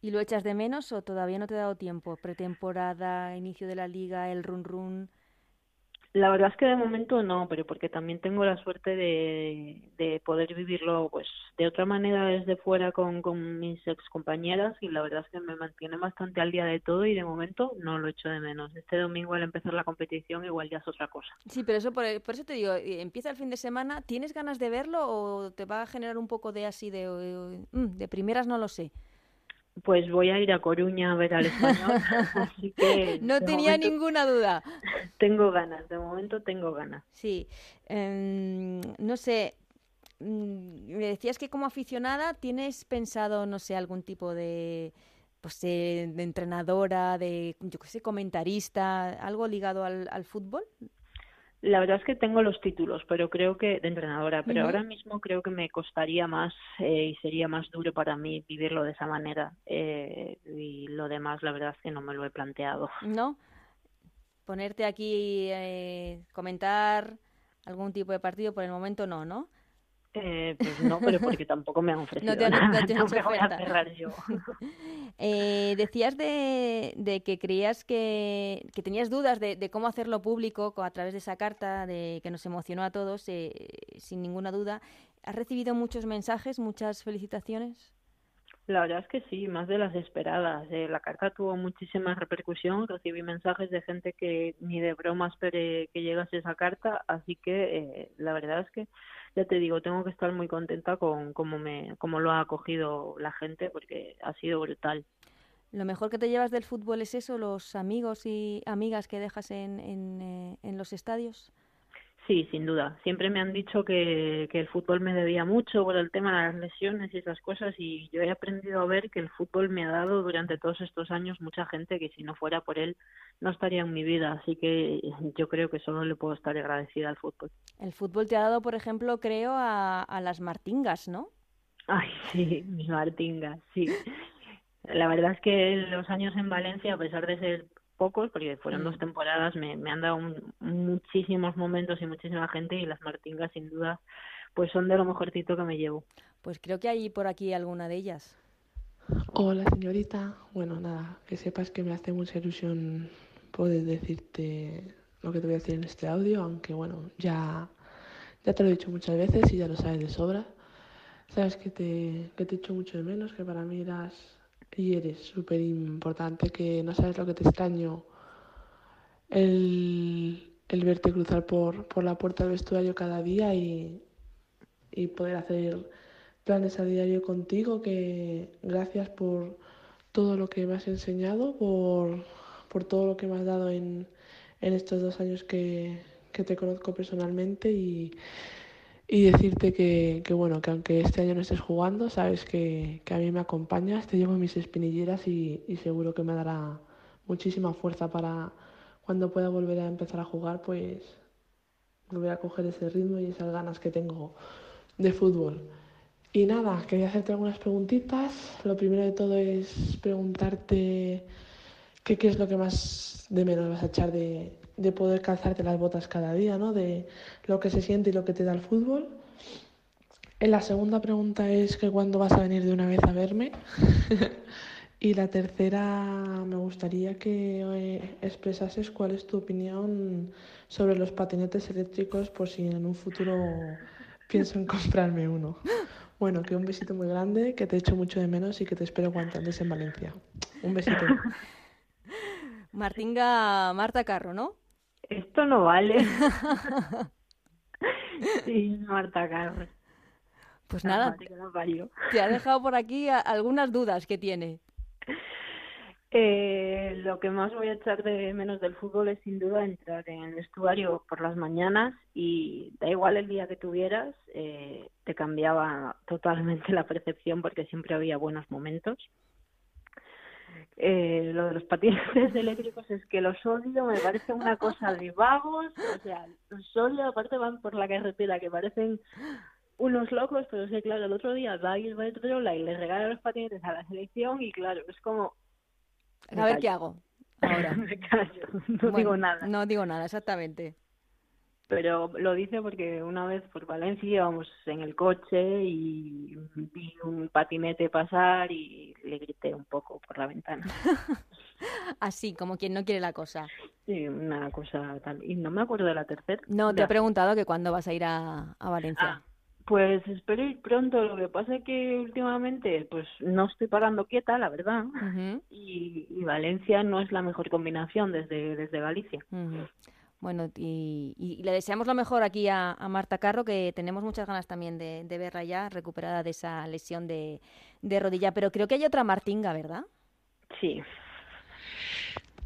¿Y lo echas de menos o todavía no te ha dado tiempo? Pretemporada, inicio de la liga, el run run. La verdad es que de momento no, pero porque también tengo la suerte de, de poder vivirlo pues de otra manera desde fuera con, con mis ex compañeras y la verdad es que me mantiene bastante al día de todo y de momento no lo echo de menos. Este domingo al empezar la competición igual ya es otra cosa. Sí, pero eso por, por eso te digo, eh, empieza el fin de semana, ¿tienes ganas de verlo o te va a generar un poco de así de, eh, mm, de primeras no lo sé? Pues voy a ir a Coruña a ver al español, así que No tenía momento ninguna duda. tengo ganas, de momento tengo ganas. Sí, em, no sé, mm, me decías que como aficionada tienes pensado, no sé, algún tipo de, pues, de, de entrenadora, de, yo qué sé, comentarista, algo ligado al, al fútbol. La verdad es que tengo los títulos, pero creo que de entrenadora, pero ahora mismo creo que me costaría más eh, y sería más duro para mí vivirlo de esa manera. Eh, y lo demás, la verdad es que no me lo he planteado. ¿No? Ponerte aquí, eh, comentar algún tipo de partido, por el momento no, ¿no? Eh, pues no, pero porque tampoco me han ofrecido te no te no me voy a cerrar yo. Eh, decías de, de que creías que, que tenías dudas de, de cómo hacerlo público co- a través de esa carta de que nos emocionó a todos, eh, sin ninguna duda. ¿Has recibido muchos mensajes, muchas felicitaciones? La verdad es que sí, más de las esperadas. Eh, la carta tuvo muchísima repercusión, recibí mensajes de gente que ni de broma esperé que llegase esa carta, así que eh, la verdad es que, ya te digo, tengo que estar muy contenta con cómo, me, cómo lo ha acogido la gente, porque ha sido brutal. ¿Lo mejor que te llevas del fútbol es eso, los amigos y amigas que dejas en, en, eh, en los estadios? Sí, sin duda. Siempre me han dicho que, que el fútbol me debía mucho por el tema de las lesiones y esas cosas y yo he aprendido a ver que el fútbol me ha dado durante todos estos años mucha gente que si no fuera por él no estaría en mi vida. Así que yo creo que solo le puedo estar agradecida al fútbol. El fútbol te ha dado, por ejemplo, creo, a, a las martingas, ¿no? Ay, sí, mis Martingas, sí. La verdad es que los años en Valencia, a pesar de ser pocos, porque fueron Mm. dos temporadas, me, me han dado un- muchísimos momentos y muchísima gente y las Martingas sin duda pues son de lo mejorcito que me llevo. Pues creo que hay por aquí alguna de ellas. Hola señorita, bueno nada, que sepas que me hace mucha ilusión poder decirte lo que te voy a decir en este audio, aunque bueno, ya, ya te lo he dicho muchas veces y ya lo sabes de sobra. Sabes que te, que te echo mucho de menos, que para mí eras y eres súper importante, que no sabes lo que te extraño. El, el verte cruzar por, por la puerta del vestuario cada día y, y poder hacer planes a diario contigo, que gracias por todo lo que me has enseñado, por, por todo lo que me has dado en, en estos dos años que, que te conozco personalmente y, y decirte que, que, bueno, que aunque este año no estés jugando, sabes que, que a mí me acompañas, te llevo mis espinilleras y, y seguro que me dará muchísima fuerza para cuando pueda volver a empezar a jugar, pues volver a coger ese ritmo y esas ganas que tengo de fútbol. Y nada, quería hacerte algunas preguntitas. Lo primero de todo es preguntarte qué, qué es lo que más de menos vas a echar de, de poder calzarte las botas cada día, ¿no? De lo que se siente y lo que te da el fútbol. En la segunda pregunta es que cuándo vas a venir de una vez a verme. y la tercera me gustaría que eh, expresases cuál es tu opinión sobre los patinetes eléctricos por si en un futuro pienso en comprarme uno. Bueno, que un besito muy grande, que te echo mucho de menos y que te espero cuanto antes en Valencia. Un besito. Martinga Marta Carro, ¿no? Esto no vale. sí, Marta Carlos. Pues nada, te ha dejado por aquí algunas dudas que tiene. Eh, lo que más voy a echar de menos del fútbol es sin duda entrar en el vestuario por las mañanas y da igual el día que tuvieras, eh, te cambiaba totalmente la percepción porque siempre había buenos momentos. Eh, lo de los patinetes eléctricos es que los odio, me parece una cosa de vagos, o sea, los odio, aparte van por la carretera que parecen unos locos, pero es que claro, el otro día va a ir y le regala los patinetes a la selección y claro, es como a ver qué hago ahora. no digo nada. No digo nada, exactamente. Pero lo dice porque una vez por Valencia íbamos en el coche y vi un patinete pasar y le grité un poco por la ventana. Así, como quien no quiere la cosa. Sí, una cosa tal. Y no me acuerdo de la tercera. No, te he preguntado que cuándo vas a ir a, a Valencia. Ah, pues espero ir pronto. Lo que pasa es que últimamente pues no estoy parando quieta, la verdad. y, Valencia no es la mejor combinación desde, desde Galicia. Bueno, y, le deseamos lo mejor aquí a, Marta Carro, que tenemos muchas ganas también de, verla ya recuperada de esa lesión de, de rodilla. Pero creo que hay otra Martinga, ¿verdad? Sí.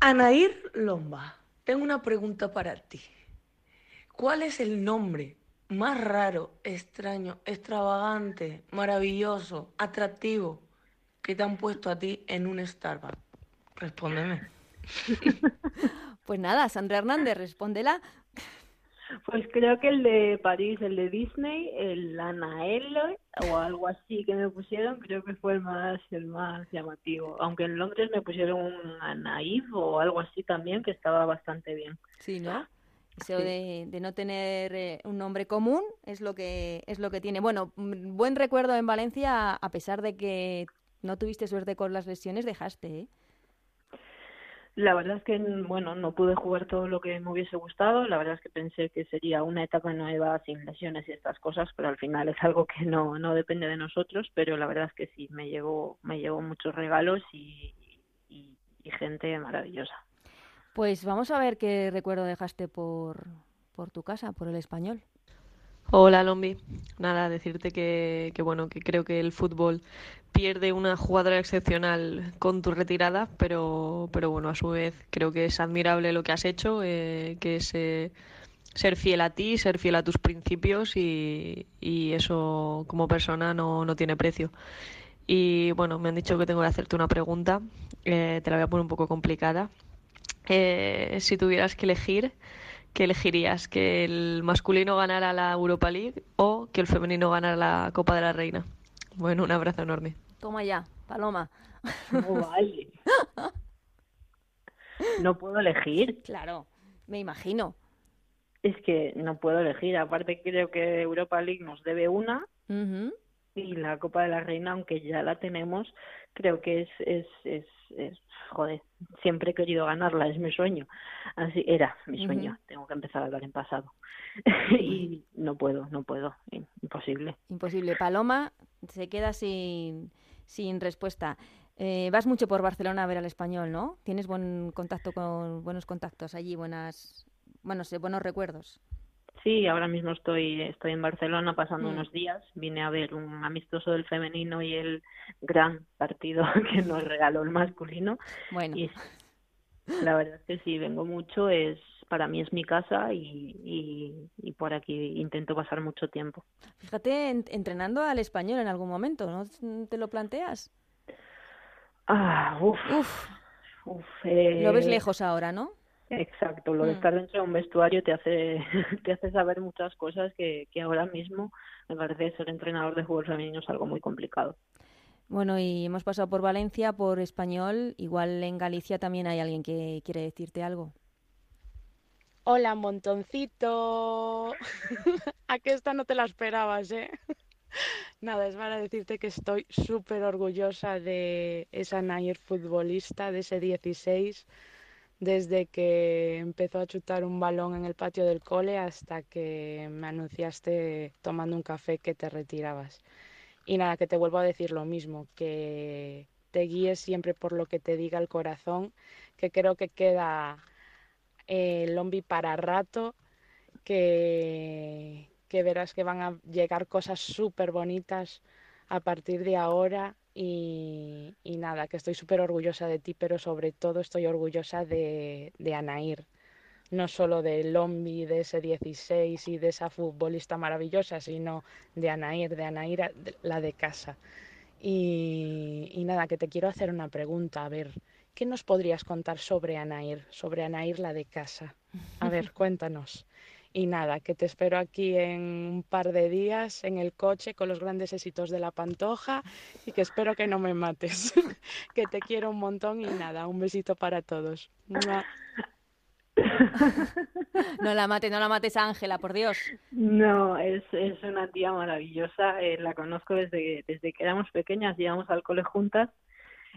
Anair Lomba, tengo una pregunta para ti. ¿Cuál es el nombre más raro, extraño, extravagante, maravilloso, atractivo que te han puesto a ti en un Starbucks? Respóndeme. pues nada, Sandra Hernández, respóndela. Pues creo que el de París, el de Disney, el Anael o algo así que me pusieron, creo que fue el más el más llamativo. Aunque en Londres me pusieron un Anaif o algo así también, que estaba bastante bien. Sí, ¿no? Eso de, no tener eh, un nombre común es lo que es lo que tiene. Bueno, mm, buen recuerdo en Valencia, a pesar de que no tuviste suerte con las lesiones, dejaste, ¿eh? La verdad es que, bueno, no pude jugar todo lo que me hubiese gustado. La verdad es que pensé que sería una etapa nueva sin lesiones y estas cosas, pero al final es algo que no, no depende de nosotros. Pero la verdad es que sí, me llevó, me llevó muchos regalos y gente maravillosa. Pues vamos a ver qué recuerdo dejaste por, por tu casa, por el español. Hola Lombi, nada, decirte que, bueno, que creo que el fútbol pierde una jugadora excepcional con tu retirada, pero, pero bueno, a su vez creo que es admirable lo que has hecho, eh, que es eh, ser fiel a ti, ser fiel a tus principios y, y eso como persona no, no, tiene precio. Y bueno, me han dicho que tengo que hacerte una pregunta, eh, te la voy a poner un poco complicada. Eh, si tuvieras que elegir, ¿qué elegirías? ¿Que el masculino ganara la Europa League o que el femenino ganara la Copa de la Reina? Bueno, un abrazo enorme. Toma ya, Paloma. No vale. No puedo elegir. Claro, me imagino. Es que no puedo elegir. Aparte creo que Europa League nos debe una y la Copa de la Reina, aunque ya la tenemos, creo que es, es, es, es joder, siempre he querido ganarla, es mi sueño. Así era mi sueño. Tengo que empezar a hablar en pasado. y no puedo, no puedo, imposible. Imposible. Paloma se queda sin, sin respuesta. Eh, vas mucho por Barcelona a ver al español, ¿no? Tienes buen contacto con buenos contactos allí, buenas, bueno, sé, buenos recuerdos. Sí, ahora mismo estoy, estoy en Barcelona pasando mm. unos días. Vine a ver un amistoso del femenino y el gran partido que nos regaló el masculino. Bueno. Y la verdad es que sí, vengo mucho. Es para mí es mi casa y, y, por aquí intento pasar mucho tiempo. Fíjate, entrenando al español en algún momento, ¿no te lo planteas? Ah, uff. Uf. Lo ves eh, lejos ahora, ¿no? Exacto, lo de mm. estar dentro de un vestuario te hace, te hace saber muchas cosas que, que ahora mismo me parece ser entrenador de fútbol femenino es algo muy complicado. Bueno, y hemos pasado por Valencia, por Español, igual en Galicia también hay alguien que quiere decirte algo. Hola, montoncito. A que esta no te la esperabas, ¿eh? Nada, es para decirte que estoy súper orgullosa de esa Nair futbolista, de ese 16 desde que empezó a chutar un balón en el patio del cole hasta que me anunciaste tomando un café que te retirabas. Y nada, que te vuelvo a decir lo mismo, que te guíes siempre por lo que te diga el corazón, que creo que queda eh, Lombi para rato, que, que verás que van a llegar cosas súper bonitas a partir de ahora y, y nada, que estoy súper orgullosa de ti, pero sobre todo estoy orgullosa de, de Anair, no solo de Lombi, de ese 16 y de esa futbolista maravillosa, sino de Anair, de Anair, la de casa. Y, y nada, que te quiero hacer una pregunta, a ver, ¿qué nos podrías contar sobre Anair, sobre Anair, la de casa? A ver, cuéntanos. Y nada, que te espero aquí en un par de días en el coche con los grandes éxitos de la Pantoja y que espero que no me mates, que te quiero un montón y nada, un besito para todos. ¡Mua! No la mates, no la mates a Ángela, por Dios. No, es, es una tía maravillosa. eh, la conozco desde, desde que éramos pequeñas, íbamos al cole juntas.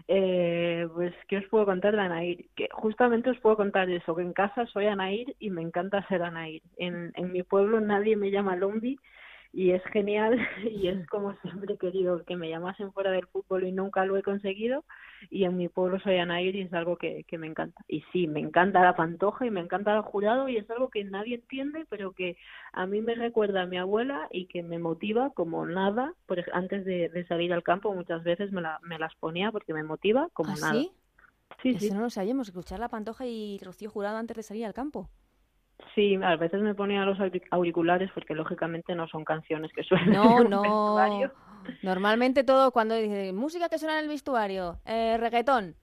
Eh, pues, ¿qué os puedo contar de Anair? Que justamente os puedo contar eso, que en casa soy Anair y me encanta ser Anair. En, en mi pueblo nadie me llama Lombi y es genial y es como siempre he querido que me llamasen fuera del fútbol y nunca lo he conseguido y en mi pueblo soy Anair y es algo que, que me encanta. Y sí, me encanta la pantoja y me encanta el jurado y es algo que nadie entiende pero que a mí me recuerda a mi abuela y que me motiva como nada. Por, antes de, de salir al campo muchas veces me, la, me las ponía porque me motiva como ¿Ah, nada. sí? Sí, Eso sí. no lo sabíamos, escuchar la Pantoja y Rocío Jurado antes de salir al campo. Sí, a veces me ponía los auric- auriculares porque lógicamente no son canciones que suelen No, en un no. vestuario. Normalmente todo cuando dice música que suena en el vestuario, eh, reggaetón.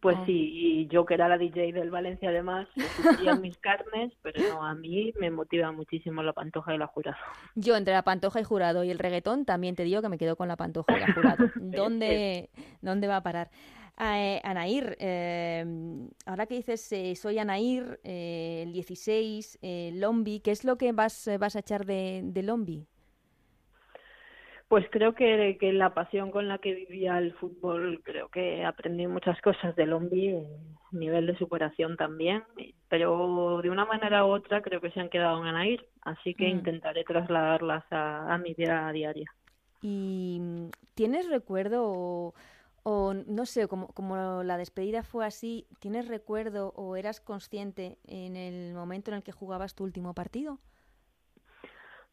Pues Oh. sí, y yo que era la DJ del Valencia además, sufría en mis carnes, pero no, a mí me motiva muchísimo la pantoja y la jurado. Yo entre la Pantoja y Jurado y el reggaetón también te digo que me quedo con la Pantoja y la Jurado. ¿Dónde, dónde va a parar? Eh, Anair, eh, ahora que dices eh, soy Anair, eh, el 16, eh, Lombi, ¿qué es lo que vas, vas a echar de, de Lombi? Pues creo que, que la pasión con la que vivía el fútbol, creo que aprendí muchas cosas del Lombi, nivel de superación también, pero de una manera u otra creo que se han quedado en Anair, así que Mm. intentaré trasladarlas a, a mi vida diaria. ¿Y mm, tienes recuerdo o, o no sé, como, como la despedida fue así, ¿tienes recuerdo o eras consciente en el momento en el que jugabas tu último partido?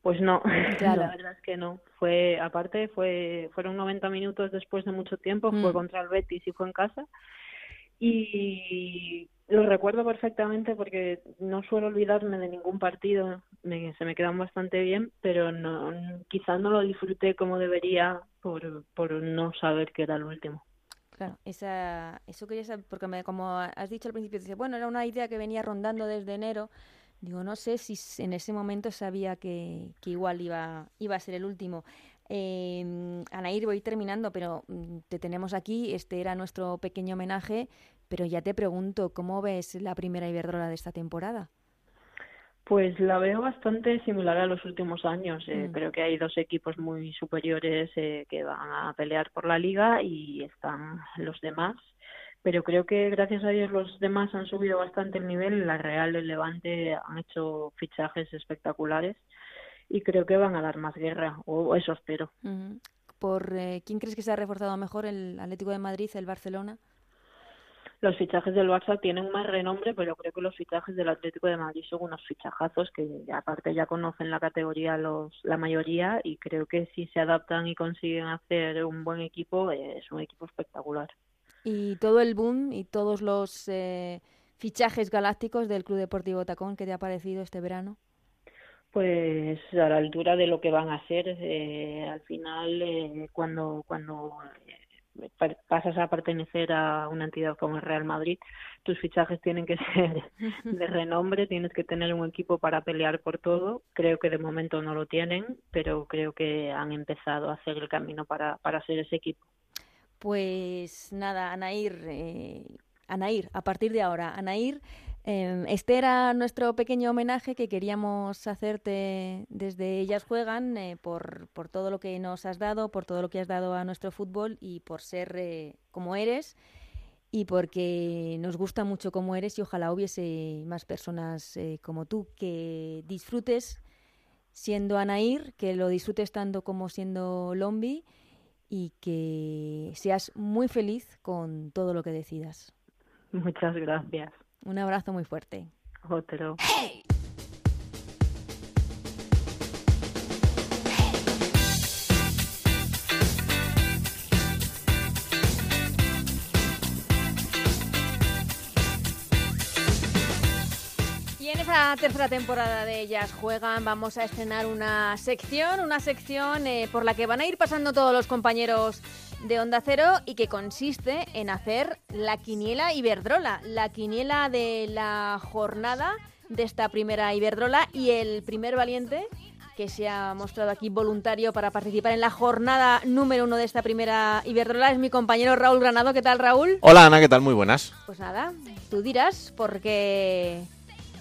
Pues no, Claro. la verdad es que no. Fue, aparte, fue, fueron 90 minutos después de mucho tiempo, fue Mm. contra el Betis y fue en casa. Y lo recuerdo perfectamente porque no suelo olvidarme de ningún partido, me- se me quedan bastante bien, pero no, quizás no lo disfruté como debería por, por no saber que era el último. Claro, esa, eso quería saber, porque me- como has dicho al principio, dices, bueno, era una idea que venía rondando desde enero. Digo, no sé si en ese momento sabía que, que igual iba, iba a ser el último. Eh, Anair, voy terminando, pero mm, te tenemos aquí. Este era nuestro pequeño homenaje, pero ya te pregunto, ¿cómo ves la primera Iberdrola de esta temporada? Pues la veo bastante similar a los últimos años. Eh, Mm. Creo que hay dos equipos muy superiores eh, que van a pelear por la liga y están los demás. Pero creo que gracias a Dios los demás han subido bastante el nivel. La Real el Levante han hecho fichajes espectaculares y creo que van a dar más guerra, o eso espero. Ujú. ¿Por eh, quién crees que se ha reforzado mejor, el Atlético de Madrid, el Barcelona? Los fichajes del Barça tienen más renombre, pero creo que los fichajes del Atlético de Madrid son unos fichajazos que aparte ya conocen la categoría los la mayoría y creo que si se adaptan y consiguen hacer un buen equipo eh, es un equipo espectacular. Y todo el boom y todos los eh, fichajes galácticos del Club Deportivo Tacón, ¿qué te ha parecido este verano? Pues a la altura de lo que van a ser, eh, al final eh, cuando cuando pasas a pertenecer a una entidad como el Real Madrid, tus fichajes tienen que ser de renombre, tienes que tener un equipo para pelear por todo. Creo que de momento no lo tienen, pero creo que han empezado a hacer el camino para, para ser ese equipo. Pues nada, Anair, eh, Anair, a partir de ahora, Anair, eh, este era nuestro pequeño homenaje que queríamos hacerte desde Ellas Juegan eh, por, por todo lo que nos has dado, por todo lo que has dado a nuestro fútbol y por ser eh, como eres y porque nos gusta mucho como eres y ojalá hubiese más personas eh, como tú que disfrutes siendo Anair, que lo disfrutes tanto como siendo Lombi y que seas muy feliz con todo lo que decidas. Muchas gracias. Un abrazo muy fuerte. Otro. Y en esa tercera temporada de Ellas Juegan vamos a estrenar una sección, una sección eh, por la que van a ir pasando todos los compañeros de Onda Cero y que consiste en hacer la quiniela Iberdrola, la quiniela de la jornada de esta primera Iberdrola y el primer valiente que se ha mostrado aquí voluntario para participar en la jornada número uno de esta primera Iberdrola es mi compañero Raúl Granado. ¿Qué tal, Raúl? Hola Ana, ¿qué tal? Muy buenas. Pues nada, tú dirás, porque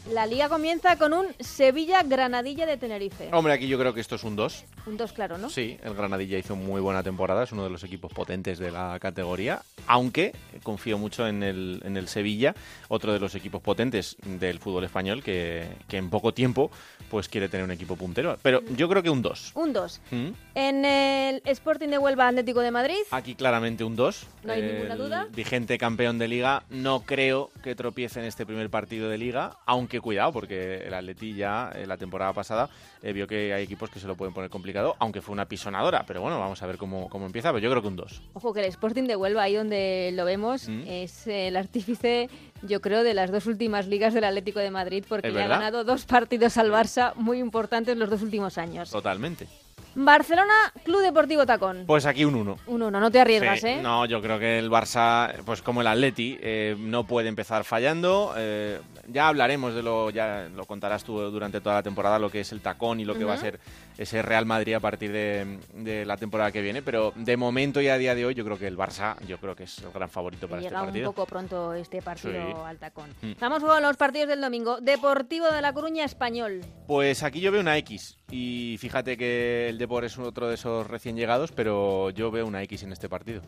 la liga comienza con un Sevilla-Granadilla de Tenerife. Hombre, aquí yo creo que esto es un 2. Un 2 claro, ¿no? Sí, el Granadilla hizo muy buena temporada, es uno de los equipos potentes de la categoría, aunque confío mucho en el, en el Sevilla, otro de los equipos potentes del fútbol español que, que en poco tiempo pues quiere tener un equipo puntero. Pero yo creo que un 2. Un 2. ¿Mm? En el Sporting de Huelva Atlético de Madrid. Aquí claramente un 2. No hay ninguna duda. Vigente campeón de liga, no creo que tropiece en este primer partido de liga, aunque cuidado, porque el Atleti ya eh, la temporada pasada eh, vio que hay equipos que se lo pueden poner complicado, aunque fue una pisonadora. Pero bueno, vamos a ver cómo, cómo empieza, pero yo creo que un 2. Ojo que el Sporting de Huelva, ahí donde lo vemos, Mm. es el artífice, yo creo, de las dos últimas ligas del Atlético de Madrid, porque ¿Es le ha ganado dos partidos al Barça muy importantes los dos últimos años. Totalmente. Barcelona, Club Deportivo Tacón. Pues aquí un 1. Un uno, no te arriesgas, Sí, ¿eh? No, yo creo que el Barça, pues como el Atleti, eh, no puede empezar fallando. Eh, ya hablaremos de lo, ya lo contarás tú durante toda la temporada, lo que es el tacón y lo que va a ser ese Real Madrid a partir de, de la temporada que viene. Pero de momento y a día de hoy, yo creo que el Barça, yo creo que es el gran favorito para este Llega un partido. poco pronto este partido Sí. al tacón. Mm. Vamos con los partidos del domingo. Deportivo de La Coruña, Español. Pues aquí yo veo una X. Y fíjate que el Depor es otro de esos recién llegados, pero yo veo una X en este partido.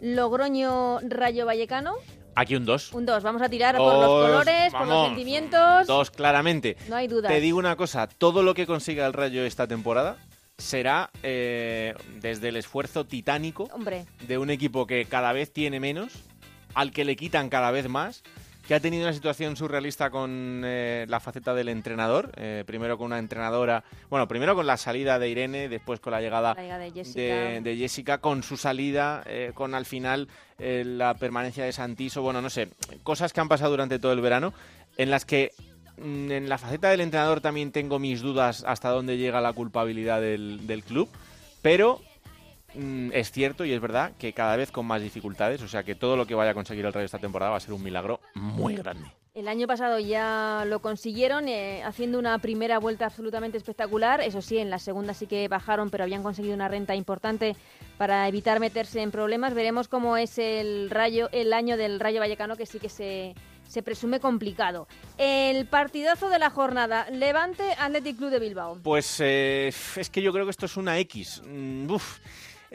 Logroño, Rayo Vallecano. Aquí un 2. Un 2. Vamos a tirar por los colores, por los sentimientos. Dos, claramente. No hay dudas. Te digo una cosa, todo lo que consiga el Rayo esta temporada será eh, desde el esfuerzo titánico Hombre, de un equipo que cada vez tiene menos, al que le quitan cada vez más, que ha tenido una situación surrealista con eh, la faceta del entrenador, eh, primero con una entrenadora, bueno, primero con la salida de Irene, después con la llegada la de Jessica. de, de Jessica con su salida, eh, con al final la permanencia de Santiso, bueno, no sé, cosas que han pasado durante todo el verano en las que mm, en la faceta del entrenador también tengo mis dudas hasta dónde llega la culpabilidad del, del club, pero mm, es cierto y es verdad que cada vez con más dificultades, o sea que todo lo que vaya a conseguir el Rayo esta temporada va a ser un milagro muy grande. El año pasado ya lo consiguieron eh, haciendo una primera vuelta absolutamente espectacular. Eso sí, en la segunda sí que bajaron, pero habían conseguido una renta importante para evitar meterse en problemas. Veremos cómo es el rayo, el año del Rayo Vallecano, que sí que se, se presume complicado. El partidazo de la jornada, Levante Athletic Club de Bilbao. Pues eh, es que yo creo que esto es una X. Mm, uf.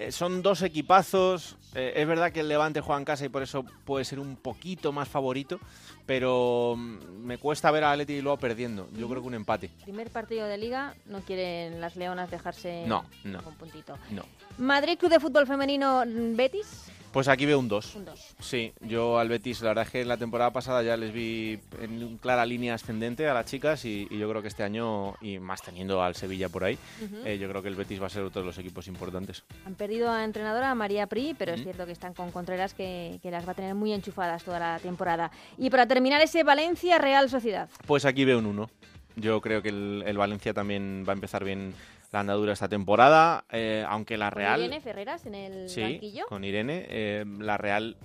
Eh, son dos equipazos. Eh, es verdad que el Levante juega en casa y por eso puede ser un poquito más favorito. Pero mm, me cuesta ver a Atleti y luego perdiendo. Yo creo que un empate. Primer partido de liga, no quieren las leonas dejarse No, no. un puntito. No. Madrid Club de Fútbol Femenino Betis. Pues aquí veo un 2. Un 2. Sí, yo al Betis, la verdad es que la temporada pasada ya les vi en clara línea ascendente a las chicas y, y yo creo que este año, y más teniendo al Sevilla por ahí, eh, yo creo que el Betis va a ser otro de los equipos importantes. Han perdido a entrenadora María Pri, pero es cierto que están con Contreras que, que las va a tener muy enchufadas toda la temporada. Y para terminar ese Valencia Real Sociedad. Pues aquí veo un 1. Yo creo que el, el Valencia también va a empezar bien la andadura esta temporada, eh, aunque la Con Real... Irene Ferreras en el sí, banquillo. con Irene. eh, la Real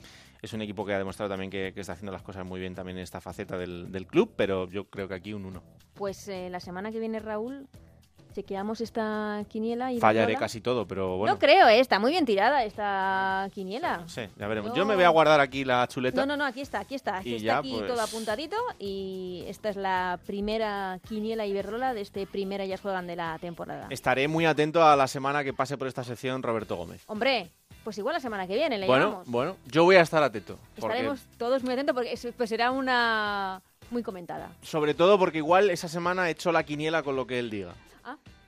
es un equipo que ha demostrado también que, que está haciendo las cosas muy bien también en esta faceta del, del club, pero yo creo que aquí un 1. Pues eh, la semana que viene, Raúl, chequeamos esta quiniela y Fallaré casi todo, pero bueno. No creo, eh, está muy bien tirada esta quiniela. Sí, ya veremos. Yo- Yo me voy a guardar aquí la chuleta. No, no, no, aquí está, aquí está. Aquí Y está ya, aquí pues- todo apuntadito y esta es la primera quiniela Iberdrola de este primera ya juegan de la temporada. Estaré muy atento a la semana que pase por esta sección Roberto Gómez. Hombre, pues igual la semana que viene le Bueno, llamamos. bueno, yo voy a estar atento. Porque, Estaremos todos muy atentos porque es- pues será una muy comentada. sobre todo porque igual esa semana he hecho la quiniela con lo que él diga.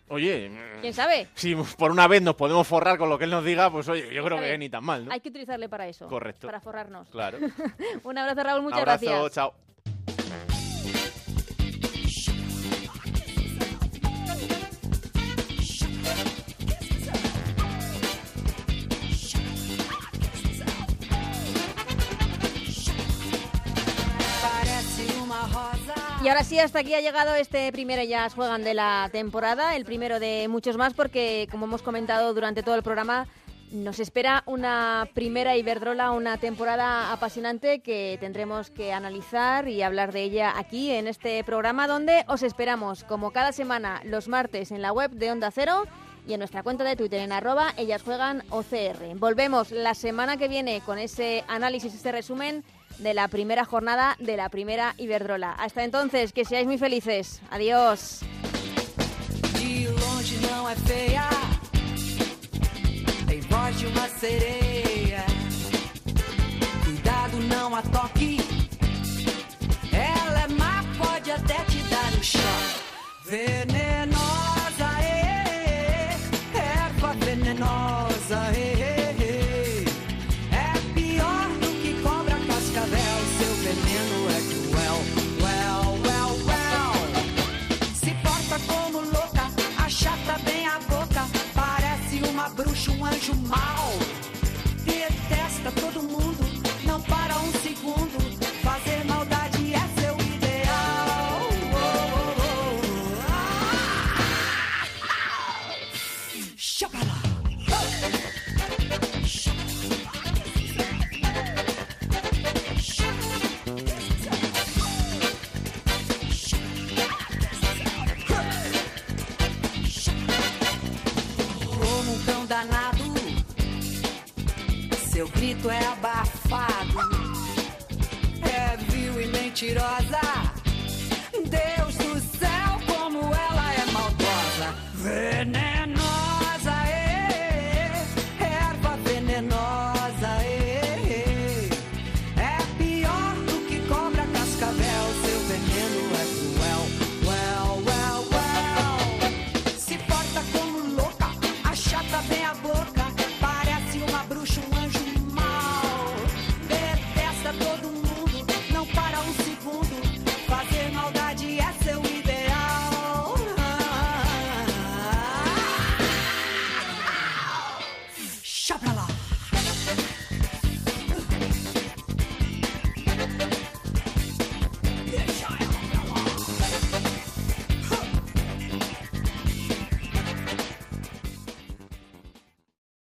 Oye, ¿quién sabe? Si por una vez nos podemos forrar con lo que él nos diga, pues oye, yo creo que ni tan mal, ¿no? Hay que utilizarle para eso. Correcto. Para forrarnos. Claro. Un abrazo, Raúl, muchas Un abrazo, gracias. Chao. Y ahora sí, hasta aquí ha llegado este primero ya juegan de la temporada, el primero de muchos más, porque como hemos comentado durante todo el programa, nos espera una primera Iberdrola, una temporada apasionante que tendremos que analizar y hablar de ella aquí en este programa, donde os esperamos como cada semana los martes en la web de Onda Cero y en nuestra cuenta de Twitter en arroba ellas juegan OCR. Volvemos la semana que viene con ese análisis, este resumen de la primera jornada de la primera Iberdrola. Hasta entonces, que seáis muy felices. Adiós.